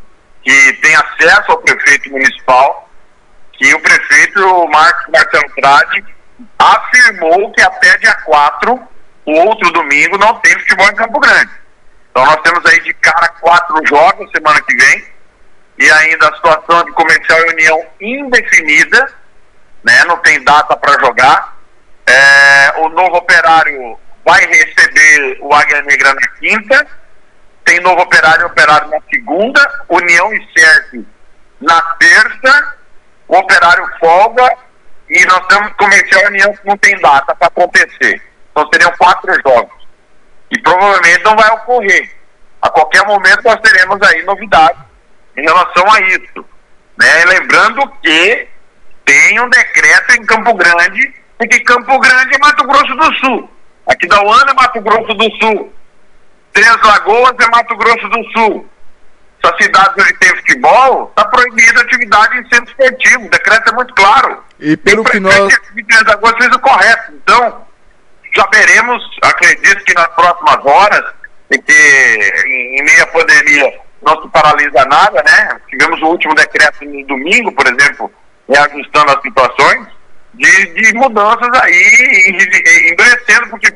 que tem acesso ao prefeito municipal, que o prefeito Marcos Marcelo Trade afirmou que até dia 4, o outro domingo, não tem futebol em Campo Grande. Então nós temos aí de cara quatro jogos semana que vem, e ainda a situação de comercial e união indefinida, né? Não tem data para jogar. É, o novo operário vai receber o Águia Negra na quinta, tem novo operário e operário na segunda, União e Cerce na terça, o operário folga e nós temos comercial e união que não tem data para acontecer. Então seriam quatro jogos. E provavelmente não vai ocorrer. A qualquer momento nós teremos aí novidades em relação a isso. Né? Lembrando que tem um decreto em Campo Grande, porque Campo Grande é Mato Grosso do Sul. Aqui da UANA é Mato Grosso do Sul. Três Lagoas é Mato Grosso do Sul. Essas cidades onde tem futebol, está proibida atividade em centro esportivo. O decreto é muito claro. E pelo que nós. de Três Lagoas fez o correto. Então, já veremos, acredito que nas próximas horas, em que em, à pandemia não se paralisa nada, né? Tivemos o último decreto no domingo, por exemplo, reajustando as situações, de, de mudanças aí, endurecendo, porque,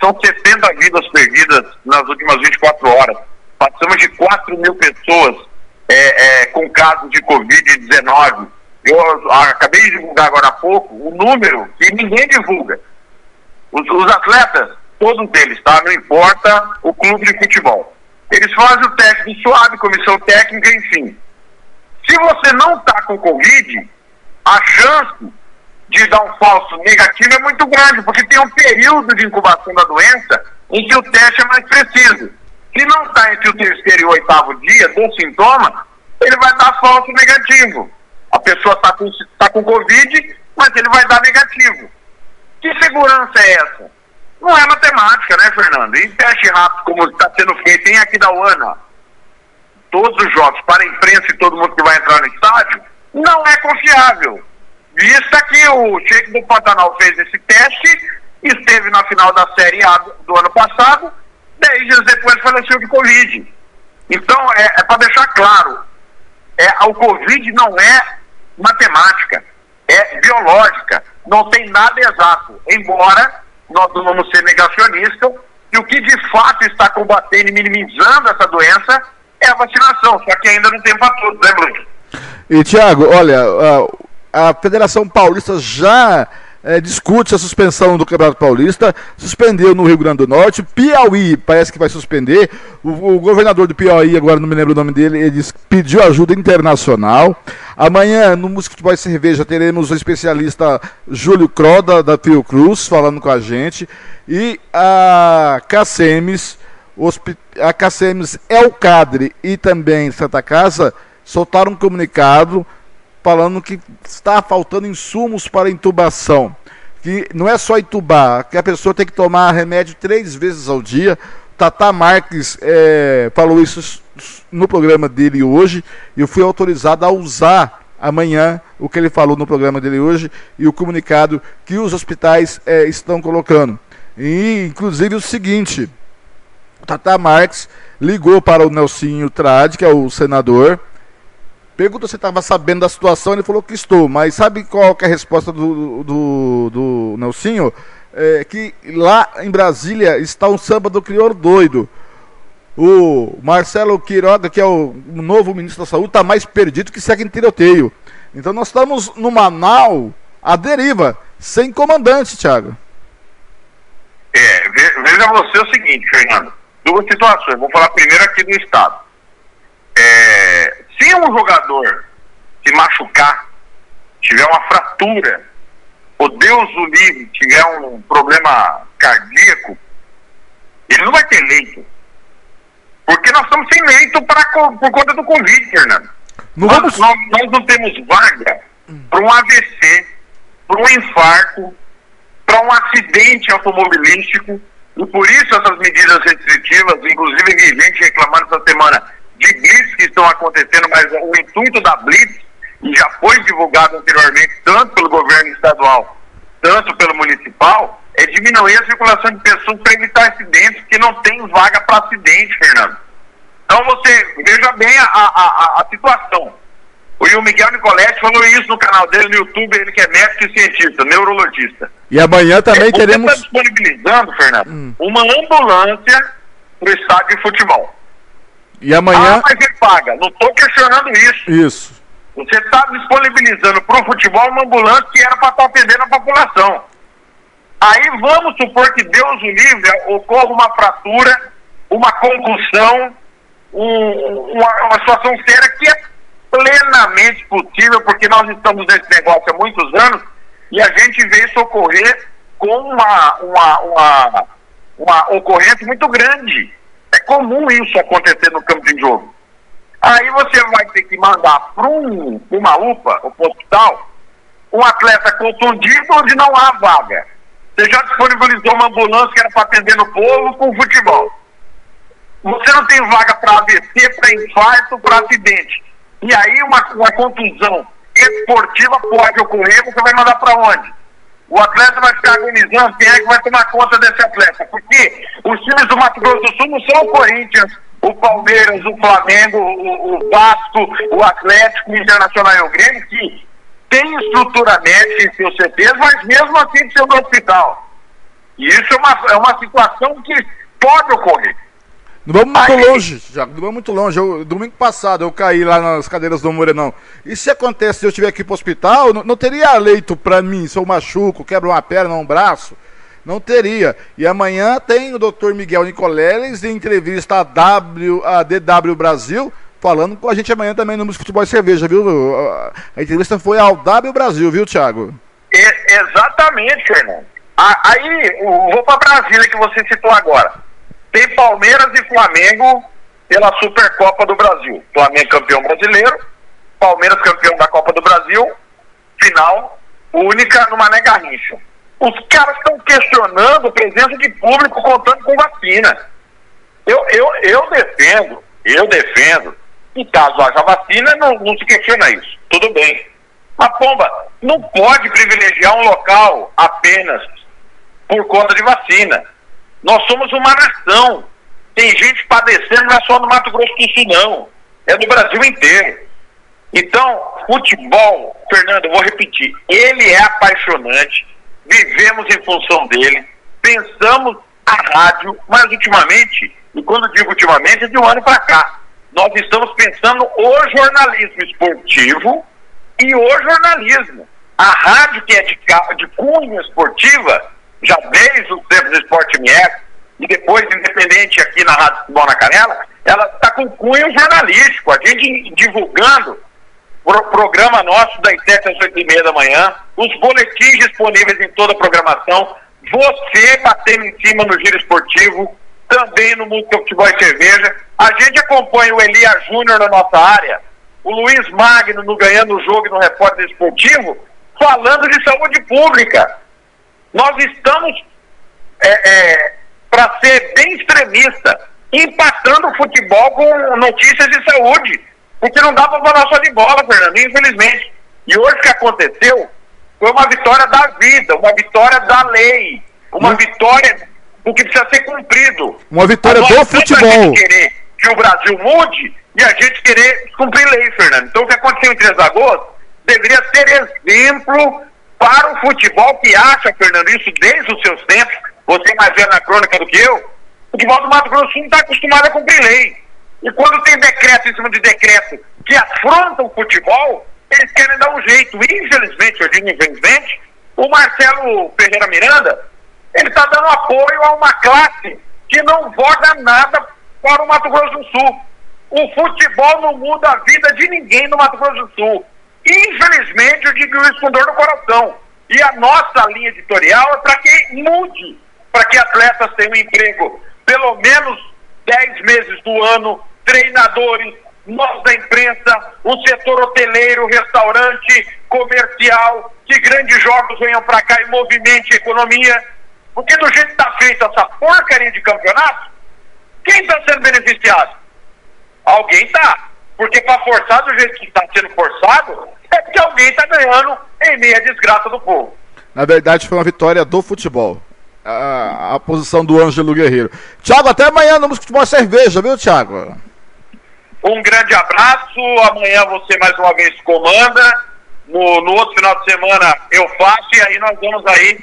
são 70 vidas perdidas nas últimas 24 horas. Passamos de 4 mil pessoas é, é, com casos de Covid-19. Eu acabei de divulgar agora há pouco o número que ninguém divulga. Os, os atletas, todos eles, tá? Não importa o clube de futebol. Eles fazem o teste de suave, comissão técnica, enfim. Se você não está com Covid, a chance de dar um falso negativo é muito grande, porque tem um período de incubação da doença em que o teste é mais preciso. Se não está entre o terceiro e o oitavo dia do sintoma, ele vai dar falso negativo. A pessoa está com, tá com Covid, mas ele vai dar negativo. Que segurança é essa? Não é matemática, né, Fernando? E teste rápido, como está sendo feito em aqui da UANA, todos os jogos, para a imprensa e todo mundo que vai entrar no estádio, não é confiável. Vista que o Cheque do Pantanal fez esse teste, esteve na final da Série A do, do ano passado, dez dias depois faleceu de Covid. Então, é, é para deixar claro, é, o Covid não é matemática, é biológica, não tem nada exato, embora nós não vamos ser negacionistas, e o que de fato está combatendo e minimizando essa doença é a vacinação, só que ainda não tem para todos, né, Bruno? E, Tiago, olha, a, a Federação Paulista já é, discute a suspensão do Campeonato Paulista, suspendeu no Rio Grande do Norte, Piauí parece que vai suspender, o, o, governador do Piauí, agora não me lembro o nome dele, ele pediu ajuda internacional. Amanhã, no Música Futebol e Cerveja, teremos o especialista Júlio Croda, da Fiocruz, falando com a gente, e a Cacemes, a Cacemes El Cadre e também Santa Casa soltaram um comunicado falando que está faltando insumos para intubação. Que não é só intubar, que a pessoa tem que tomar remédio três vezes ao dia. Tata Marques é, falou isso no programa dele hoje eu fui autorizado a usar amanhã o que ele falou no programa dele hoje e o comunicado que os hospitais é, estão colocando. E inclusive o seguinte, o Tata Marques ligou para o Nelsinho Trade, que é o senador, Pergunta se estava sabendo da situação, ele falou que estou, mas sabe qual é a resposta do, do, do Nelsinho? É que lá em Brasília está um samba do crioulo doido. O Marcelo Quiroga, que é o novo ministro da Saúde, está mais perdido que segue em tiroteio. Então nós estamos no Manaus à deriva, sem comandante, Thiago. É, veja você o seguinte, Fernando. Duas situações. Vou falar primeiro aqui do Estado. É, se um jogador se machucar, tiver uma fratura, ou Deus o livre, tiver um problema cardíaco, ele não vai ter leito. Porque nós estamos sem leito pra, por conta do Covid, Fernando. Não nós, vamos... nós, nós não temos vaga para um AVC, para um infarto, para um acidente automobilístico. E por isso essas medidas restritivas, inclusive vi gente reclamando essa semana de blitz que estão acontecendo, mas o intuito da blitz, e já foi divulgado anteriormente, tanto pelo governo estadual, tanto pelo municipal, é diminuir a circulação de pessoas para evitar acidentes, que não tem vaga para acidente, Fernando. Então você veja bem a, a, a, a situação. O Miguel Nicoletti falou isso no canal dele no YouTube, ele que é médico e cientista, neurologista. E amanhã também é, teremos. Você está disponibilizando, Fernando, hum. uma ambulância para o estádio de futebol. E amanhã. Ah, mas ele paga. Não estou questionando isso. Isso. Você está disponibilizando para o futebol uma ambulância que era para estar tá atendendo a população. Aí vamos supor que Deus o livre, ocorra uma fratura, uma concussão, um, uma, uma situação séria que é plenamente possível, porque nós estamos nesse negócio há muitos anos e a gente vê isso ocorrer com uma, uma, uma, uma ocorrência muito grande. Comum isso acontecer no campo de jogo. Aí você vai ter que mandar para um, uma UPA, o hospital, um atleta contundido onde não há vaga. Você já disponibilizou uma ambulância que era para atender no povo com futebol. Você não tem vaga para AVC, para infarto, para acidente. E aí uma, uma contusão esportiva pode ocorrer, você vai mandar para onde? O atleta vai ficar agonizando, quem é que vai tomar conta desse atleta? Porque os times do Mato Grosso do Sul não são o Corinthians, o Palmeiras, o Flamengo, o, o Vasco, o Atlético, o Internacional e o Grêmio, que tem estrutura médica em seus CTs, mas mesmo assim precisa do hospital. E isso é uma, é uma situação que pode ocorrer. Não vamos muito longe, já, não vamos muito longe. Eu, domingo passado eu caí lá nas cadeiras do Morenão. E se acontece, se eu tiver que ir pro hospital, não, não teria leito pra mim, se eu machuco, quebro uma perna, um braço. Não teria. E amanhã tem o Dr. Miguel Nicoleles em entrevista à, w, à DW Brasil, falando com a gente amanhã também no Música Futebol e Cerveja, viu? A, a entrevista foi ao W Brasil, viu, Thiago? E- exatamente, Fernando. A- Aí, vou para Brasília, que você citou agora. Tem Palmeiras e Flamengo pela Supercopa do Brasil. Flamengo campeão brasileiro, Palmeiras campeão da Copa do Brasil, final única no Mané Garrincha. Os caras estão questionando presença de público contando com vacina. Eu, eu, eu defendo, eu defendo, que caso haja vacina, não, não se questiona isso. Tudo bem. Mas, pomba, não pode privilegiar um local apenas por conta de vacina. Nós somos uma nação. Tem gente padecendo, não é só no Mato Grosso do Sul, não. É no Brasil inteiro. Então, futebol, Fernando, vou repetir, ele é apaixonante, vivemos em função dele, pensamos a rádio, mas ultimamente, e quando digo ultimamente, é de um ano para cá, nós estamos pensando o jornalismo esportivo e o jornalismo. A rádio que é de, de cunho esportiva, já desde o tempo do Esporte MS, e depois independente aqui na Rádio Futebol na Canela, ela está com cunho jornalístico, a gente divulgando pro programa nosso das 7 às 8 e meia da manhã, os boletins disponíveis em toda a programação, você batendo em cima no giro esportivo, também no Música Futebol e Cerveja. A gente acompanha o Elia Júnior na nossa área, o Luiz Magno no Ganhando o Jogo e no Repórter Esportivo, falando de saúde pública. Nós estamos, para ser bem extremista, empatando o futebol com notícias de saúde. Porque não dá para falar só de bola, Fernando, infelizmente. E hoje o que aconteceu foi uma vitória da vida, uma vitória da lei, uma vitória do que precisa ser cumprido. Uma vitória Agora, do futebol. gente querer que o Brasil mude e a gente querer cumprir lei, Fernando. Então o que aconteceu em Três Lagoas deveria ser exemplo para o futebol que acha, Fernando, isso desde os seus tempos, você mais velho na crônica do que eu, o futebol do Mato Grosso do Sul não está acostumado a cumprir lei. E quando tem decreto em cima de decreto que afrontam o futebol, eles querem dar um jeito. Infelizmente, eu digo infelizmente, o Marcelo Ferreira Miranda, ele está dando apoio a uma classe que não vota nada para o Mato Grosso do Sul. O futebol não muda a vida de ninguém no Mato Grosso do Sul. Infelizmente, eu digo isso com dor no coração. E a nossa linha editorial é para que mude, para que atletas tenham emprego pelo menos 10 meses do ano, treinadores, nós da imprensa, o setor hoteleiro, restaurante, comercial, que grandes jogos venham para cá e movimente a economia. Porque do jeito que está feita essa porcaria de campeonato, quem está sendo beneficiado? Alguém está. Porque para forçar do jeito que está sendo forçado, é porque alguém está ganhando em meio à desgraça do povo. Na verdade, foi uma vitória do futebol. A, a posição do Ângelo Guerreiro. Thiago, até amanhã no Futebol e Cerveja, viu, Thiago? Um grande abraço. Amanhã você mais uma vez comanda. No, no outro final de semana eu faço e aí nós vamos aí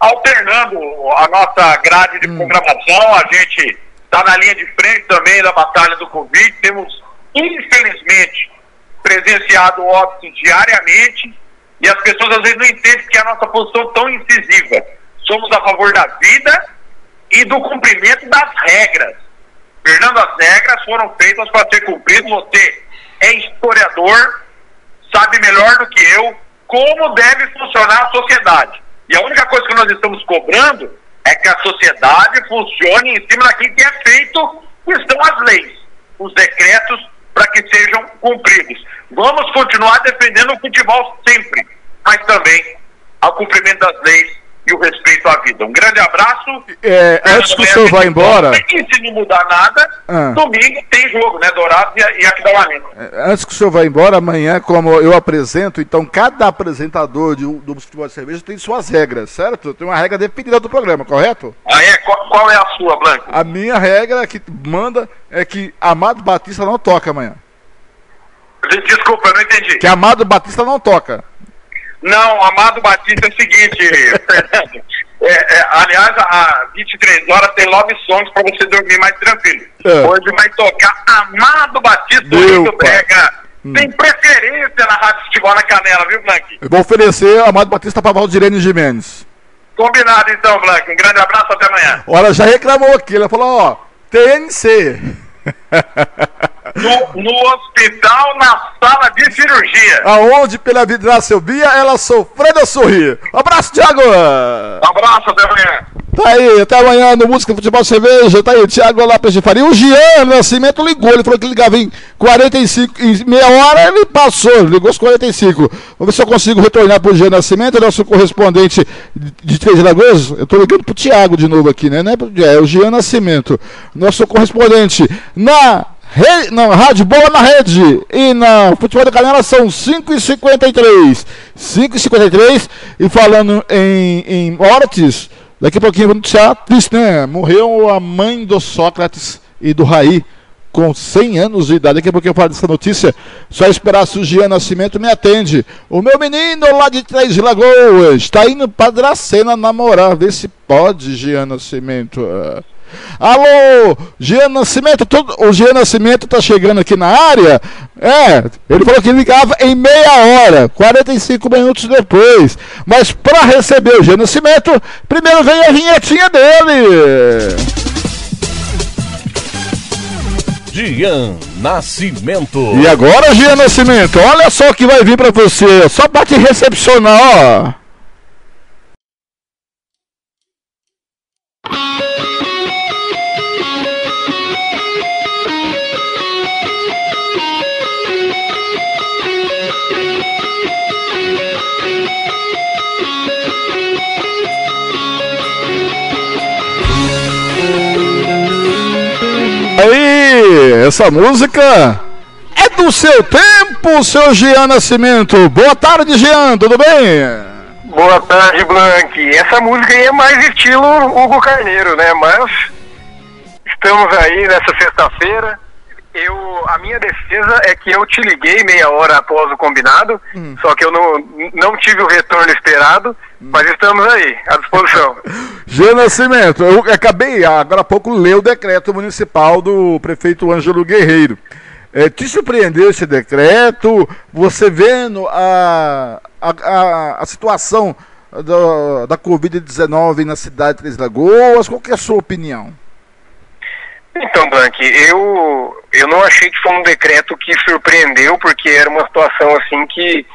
alternando a nossa grade de programação. A gente está na linha de frente também da batalha do Covid. Temos, infelizmente, presenciado óbitos diariamente e as pessoas às vezes não entendem que a nossa posição é tão incisiva. Somos a favor da vida e do cumprimento das regras. Fernando, as regras foram feitas para ser cumpridas. Você é historiador, sabe melhor do que eu como deve funcionar a sociedade. E a única coisa que nós estamos cobrando é que a sociedade funcione em cima daquilo que é feito, que estão as leis, os decretos, para que sejam cumpridos. Vamos continuar defendendo o futebol sempre, mas também ao cumprimento das leis e o respeito à vida. Um grande abraço. É, antes que o senhor vá embora. E se não mudar nada, Ah. domingo tem jogo, né? Dourado e, e Aquidauanense. Antes que o senhor vá embora, amanhã, como eu apresento, então cada apresentador de, do Futebol de Cerveja tem suas regras, certo? Tem uma regra definida do programa, correto? Ah, é? Qual, qual é a sua, Blanco? A minha regra que manda é que Amado Batista não toca amanhã. Desculpa, eu não entendi. Que Amado Batista não toca. Não, Amado Batista é o seguinte, Fernando. <laughs> É, é, aliás, a 23 horas tem love songs pra você dormir mais tranquilo. É. Hoje vai tocar Amado Batista Meu pai. Brega. Tem preferência na Rádio Futebol na Canela, viu, Blank? Eu vou oferecer Amado Batista para Valdirene Jimenez. Combinado então, Blank. Um grande abraço, até amanhã. Olha, já reclamou aqui. Ela falou, ó, TNC. <laughs> No, no hospital, na sala de cirurgia. Aonde pela via, ela sofrendo a sorrir. Um abraço, Thiago! abraço, até amanhã. Tá aí, até amanhã no Música Futebol Cerveja. Tá aí o Thiago Lopes de Faria. O Jean Nascimento ligou. Ele falou que ligava em 45, em meia hora. Ele passou, ligou aos 45. Vamos ver se eu consigo retornar pro Jean Nascimento, nosso correspondente de, Três Lagoas. Eu tô ligando pro Thiago de novo aqui, né? É, é o Jean Nascimento, nosso correspondente na Re... Não, Rádio Boa na Rede e na Futebol da Canela são 5h53. 5h53 e falando em, em daqui a pouquinho vamos noticiar triste, né? Morreu a mãe do Sócrates e do Raí com 100 anos de idade. Daqui a pouquinho eu falo dessa notícia. Só esperar Gian Nascimento me atende. O meu menino lá de Três Lagoas está indo para Dracena namorar. Vê se pode, Gian Nascimento. Alô, Jean Nascimento, todo, o Jean Nascimento tá chegando aqui na área. É, ele falou que ligava em meia hora, 45 minutos depois. Mas para receber o Jean Nascimento, primeiro vem a vinhetinha dele. Gian Nascimento. E agora, Jean Nascimento, olha só o que vai vir para você. Só para te recepcionar, ó. Essa música é do seu tempo, seu Jean Nascimento. Boa tarde, Jean, tudo bem? Boa tarde, Blank. Essa música aí é mais estilo Hugo Carneiro, né? Mas estamos aí nessa sexta-feira. Eu, a minha defesa é que eu te liguei meia hora após o combinado, só que eu não, não tive o retorno esperado, mas estamos aí, à disposição. <laughs> Jean Nascimento, eu acabei agora há pouco ler o decreto municipal do prefeito Ângelo Guerreiro. É, te surpreendeu esse decreto? Você vendo a, a, a, a situação da, da Covid-19 na cidade de Três Lagoas? Qual que é a sua opinião? Então, Blank, eu, eu não achei que foi um decreto que surpreendeu, porque era uma situação assim que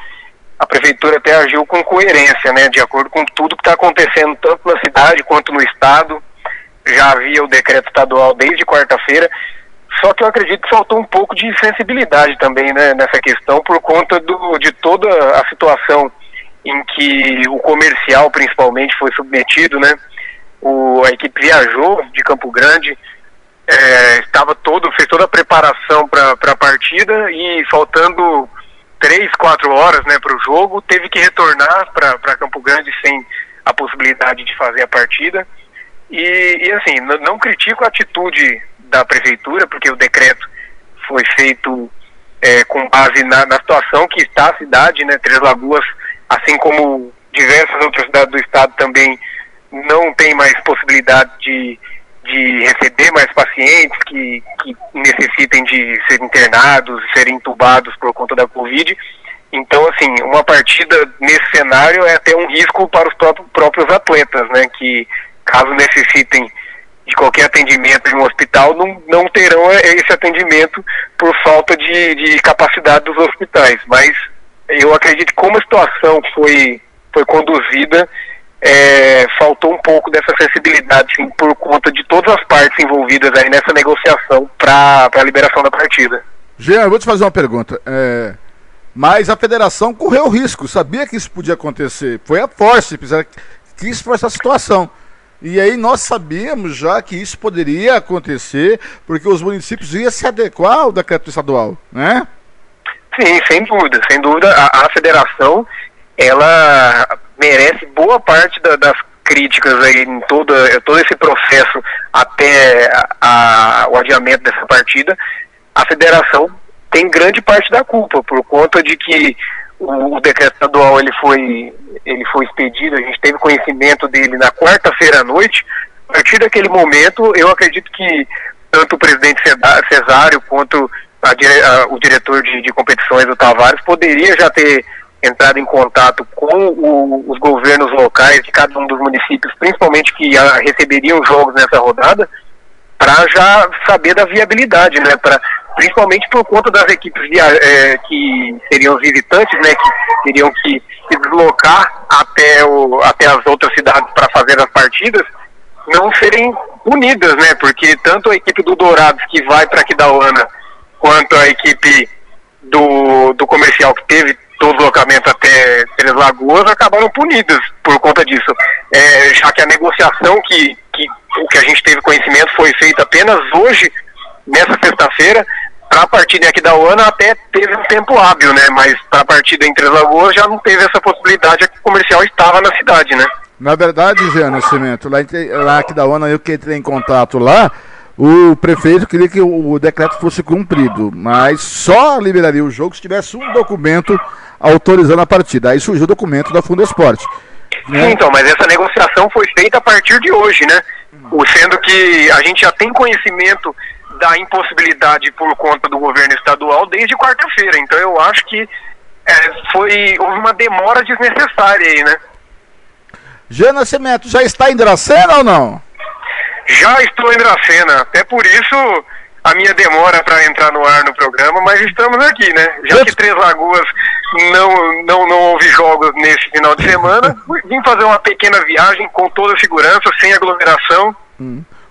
a prefeitura até agiu com coerência, né, de acordo com tudo que está acontecendo, tanto na cidade quanto no estado. Já havia o decreto estadual desde quarta-feira, só que eu acredito que faltou um pouco de sensibilidade também né, nessa questão, por conta do, de toda a situação em que o comercial, principalmente, foi submetido, né? O, a equipe viajou de Campo Grande, é, estava todo, fez toda a preparação para a partida e faltando três, quatro horas né, para o jogo, teve que retornar para Campo Grande sem a possibilidade de fazer a partida. E, e assim, não critico a atitude da prefeitura, porque o decreto foi feito é, com base na, na situação que está a cidade, né? Três Lagoas, assim como diversas outras cidades do estado também não tem mais possibilidade de, de receber mais pacientes que, que necessitem de ser internados, serem entubados por conta da Covid. Então, assim, uma partida nesse cenário é até um risco para os próprios, próprios atletas, né? Que caso necessitem de qualquer atendimento em um hospital, não, não terão esse atendimento por falta de, de capacidade dos hospitais. Mas eu acredito que como a situação foi, foi conduzida, é, faltou um pouco dessa sensibilidade sim, por conta de todas as partes envolvidas aí nessa negociação para a liberação da partida. Jean, eu vou te fazer uma pergunta. É, mas a federação correu risco, sabia que isso podia acontecer. Foi a Force que quis forçar a situação. E aí nós sabíamos já que isso poderia acontecer, porque os municípios iam se adequar ao decreto estadual, né? Sim, sem dúvida, sem dúvida. A, a federação, ela merece boa parte da- das críticas aí em toda, todo esse processo até a- a- o adiamento dessa partida. A federação tem grande parte da culpa, por conta de que o, o decreto estadual ele foi ele foi expedido, a gente teve conhecimento dele na quarta-feira à noite. A partir daquele momento, eu acredito que tanto o presidente Cesário quanto a- o diretor de, de competições, o Tavares, poderia já ter entrado em contato com o- os governos locais de cada um dos municípios, principalmente que ah, receberiam jogos nessa rodada, para já saber da viabilidade, né? Pra, principalmente por conta das equipes via- eh, que seriam os visitantes, né? Que teriam que se deslocar até, o, até as outras cidades para fazer as partidas, não serem unidas, né? Porque tanto a equipe do Dourados que vai para Aquidauana, quanto a equipe do, do comercial que teve todo o deslocamento até Três Lagoas acabaram punidas por conta disso. É, já que a negociação que, que o que a gente teve conhecimento foi feita apenas hoje, nessa sexta-feira, para a partida em Aquidauana até teve um tempo hábil, né? Mas para a partida em Três Lagoas já não teve essa possibilidade, já que o comercial estava na cidade, né? Na verdade, Jean Nascimento, lá, lá aqui da ONU, eu que entrei em contato lá, o prefeito queria que o decreto fosse cumprido, mas só liberaria o jogo se tivesse um documento autorizando a partida. Aí surgiu o documento da Fundo Esporte. Sim, então, mas essa negociação foi feita a partir de hoje, né? O- Sendo que a gente já tem conhecimento da impossibilidade por conta do governo estadual desde quarta-feira. Então eu acho que é, foi houve uma demora desnecessária aí, né? Jean Nascimento, já está em Dracena ou não? Já estou em Dracena, até por isso a minha demora para entrar no ar no programa, mas estamos aqui, né? Já que Três Lagoas não, não, não houve jogos nesse final de semana, vim fazer uma pequena viagem com toda a segurança, sem aglomeração,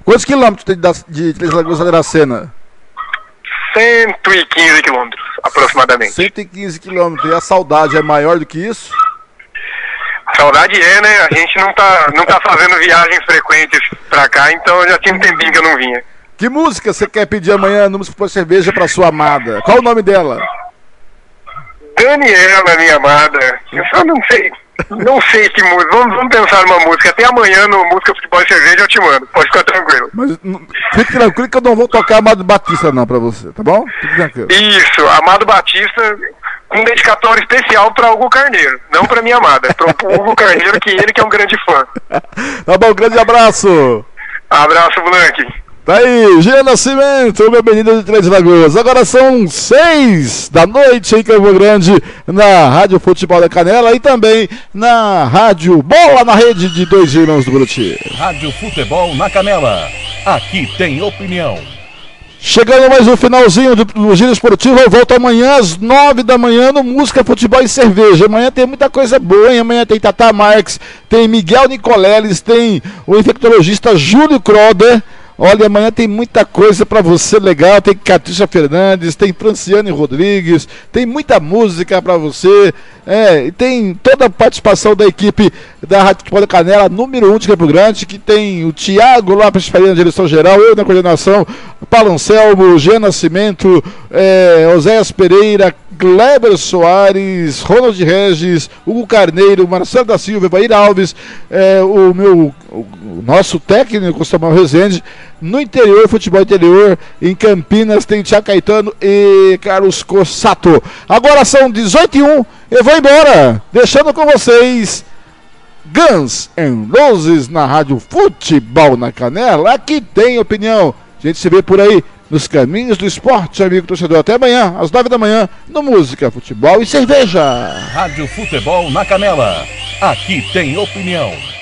Quantos quilômetros tem de Três Lagoas a Dracena? 115 quilômetros, aproximadamente. 115 quilômetros. E a saudade é maior do que isso? Saudade é, né? A gente não tá, não tá fazendo viagens frequentes pra cá, então já tinha um tempinho que eu não vinha. Que música você quer pedir amanhã no Música por Cerveja para sua amada? Qual o nome dela? Daniela, minha amada, eu só não sei, não sei que música, vamos, vamos pensar numa música. Até amanhã no Música Futebol e Cerveja eu te mando, pode ficar tranquilo. Mas fique tranquilo que eu não vou tocar Amado Batista não pra você, tá bom? Fique tranquilo. Isso, Amado Batista, com um dedicatório especial pra Hugo Carneiro, não pra minha amada, pro Hugo Carneiro, que ele que é um grande fã. <laughs> Tá bom, grande abraço. Abraço, Blanque. Tá aí, Jean Nascimento, meu menino de Três Lagoas. Agora são seis da noite em Campo Grande, na Rádio Futebol da Canela e também na Rádio Bola na Rede de Dois Irmãos do Buriti. Rádio Futebol na Canela. Aqui tem opinião. Chegando mais um finalzinho do, do Giro Esportivo, eu volto amanhã às nove da manhã no Música, Futebol e Cerveja. Amanhã tem muita coisa boa, hein? Amanhã tem Tata Marques, tem Miguel Nicoleles, tem o infectologista Júlio Croder. Olha, amanhã tem muita coisa pra você legal. Tem Catrícia Fernandes, tem Franciane Rodrigues, tem muita música pra você. É, tem toda a participação da equipe da Rádio Futebol da Canela, número 1 um de Campo Grande, que tem o Thiago Lopes Faria na direção geral, eu na coordenação, Paulo Anselmo, Jean Nascimento, é, Oséias Pereira, Kleber Soares, Ronald Regis, Hugo Carneiro, Marcelo da Silva, Evair Alves, é, o meu o nosso técnico Samuel Rezende, no interior, futebol interior, em Campinas tem Tiago Caetano e Carlos Cossato. Agora são 18 e 1, eu vou embora, deixando com vocês Guns and Roses na Rádio Futebol na Canela. Aqui tem opinião. A gente se vê por aí nos caminhos do esporte, amigo torcedor. Até amanhã, às 9 da manhã, no Música, Futebol e Cerveja. Rádio Futebol na Canela. Aqui tem opinião.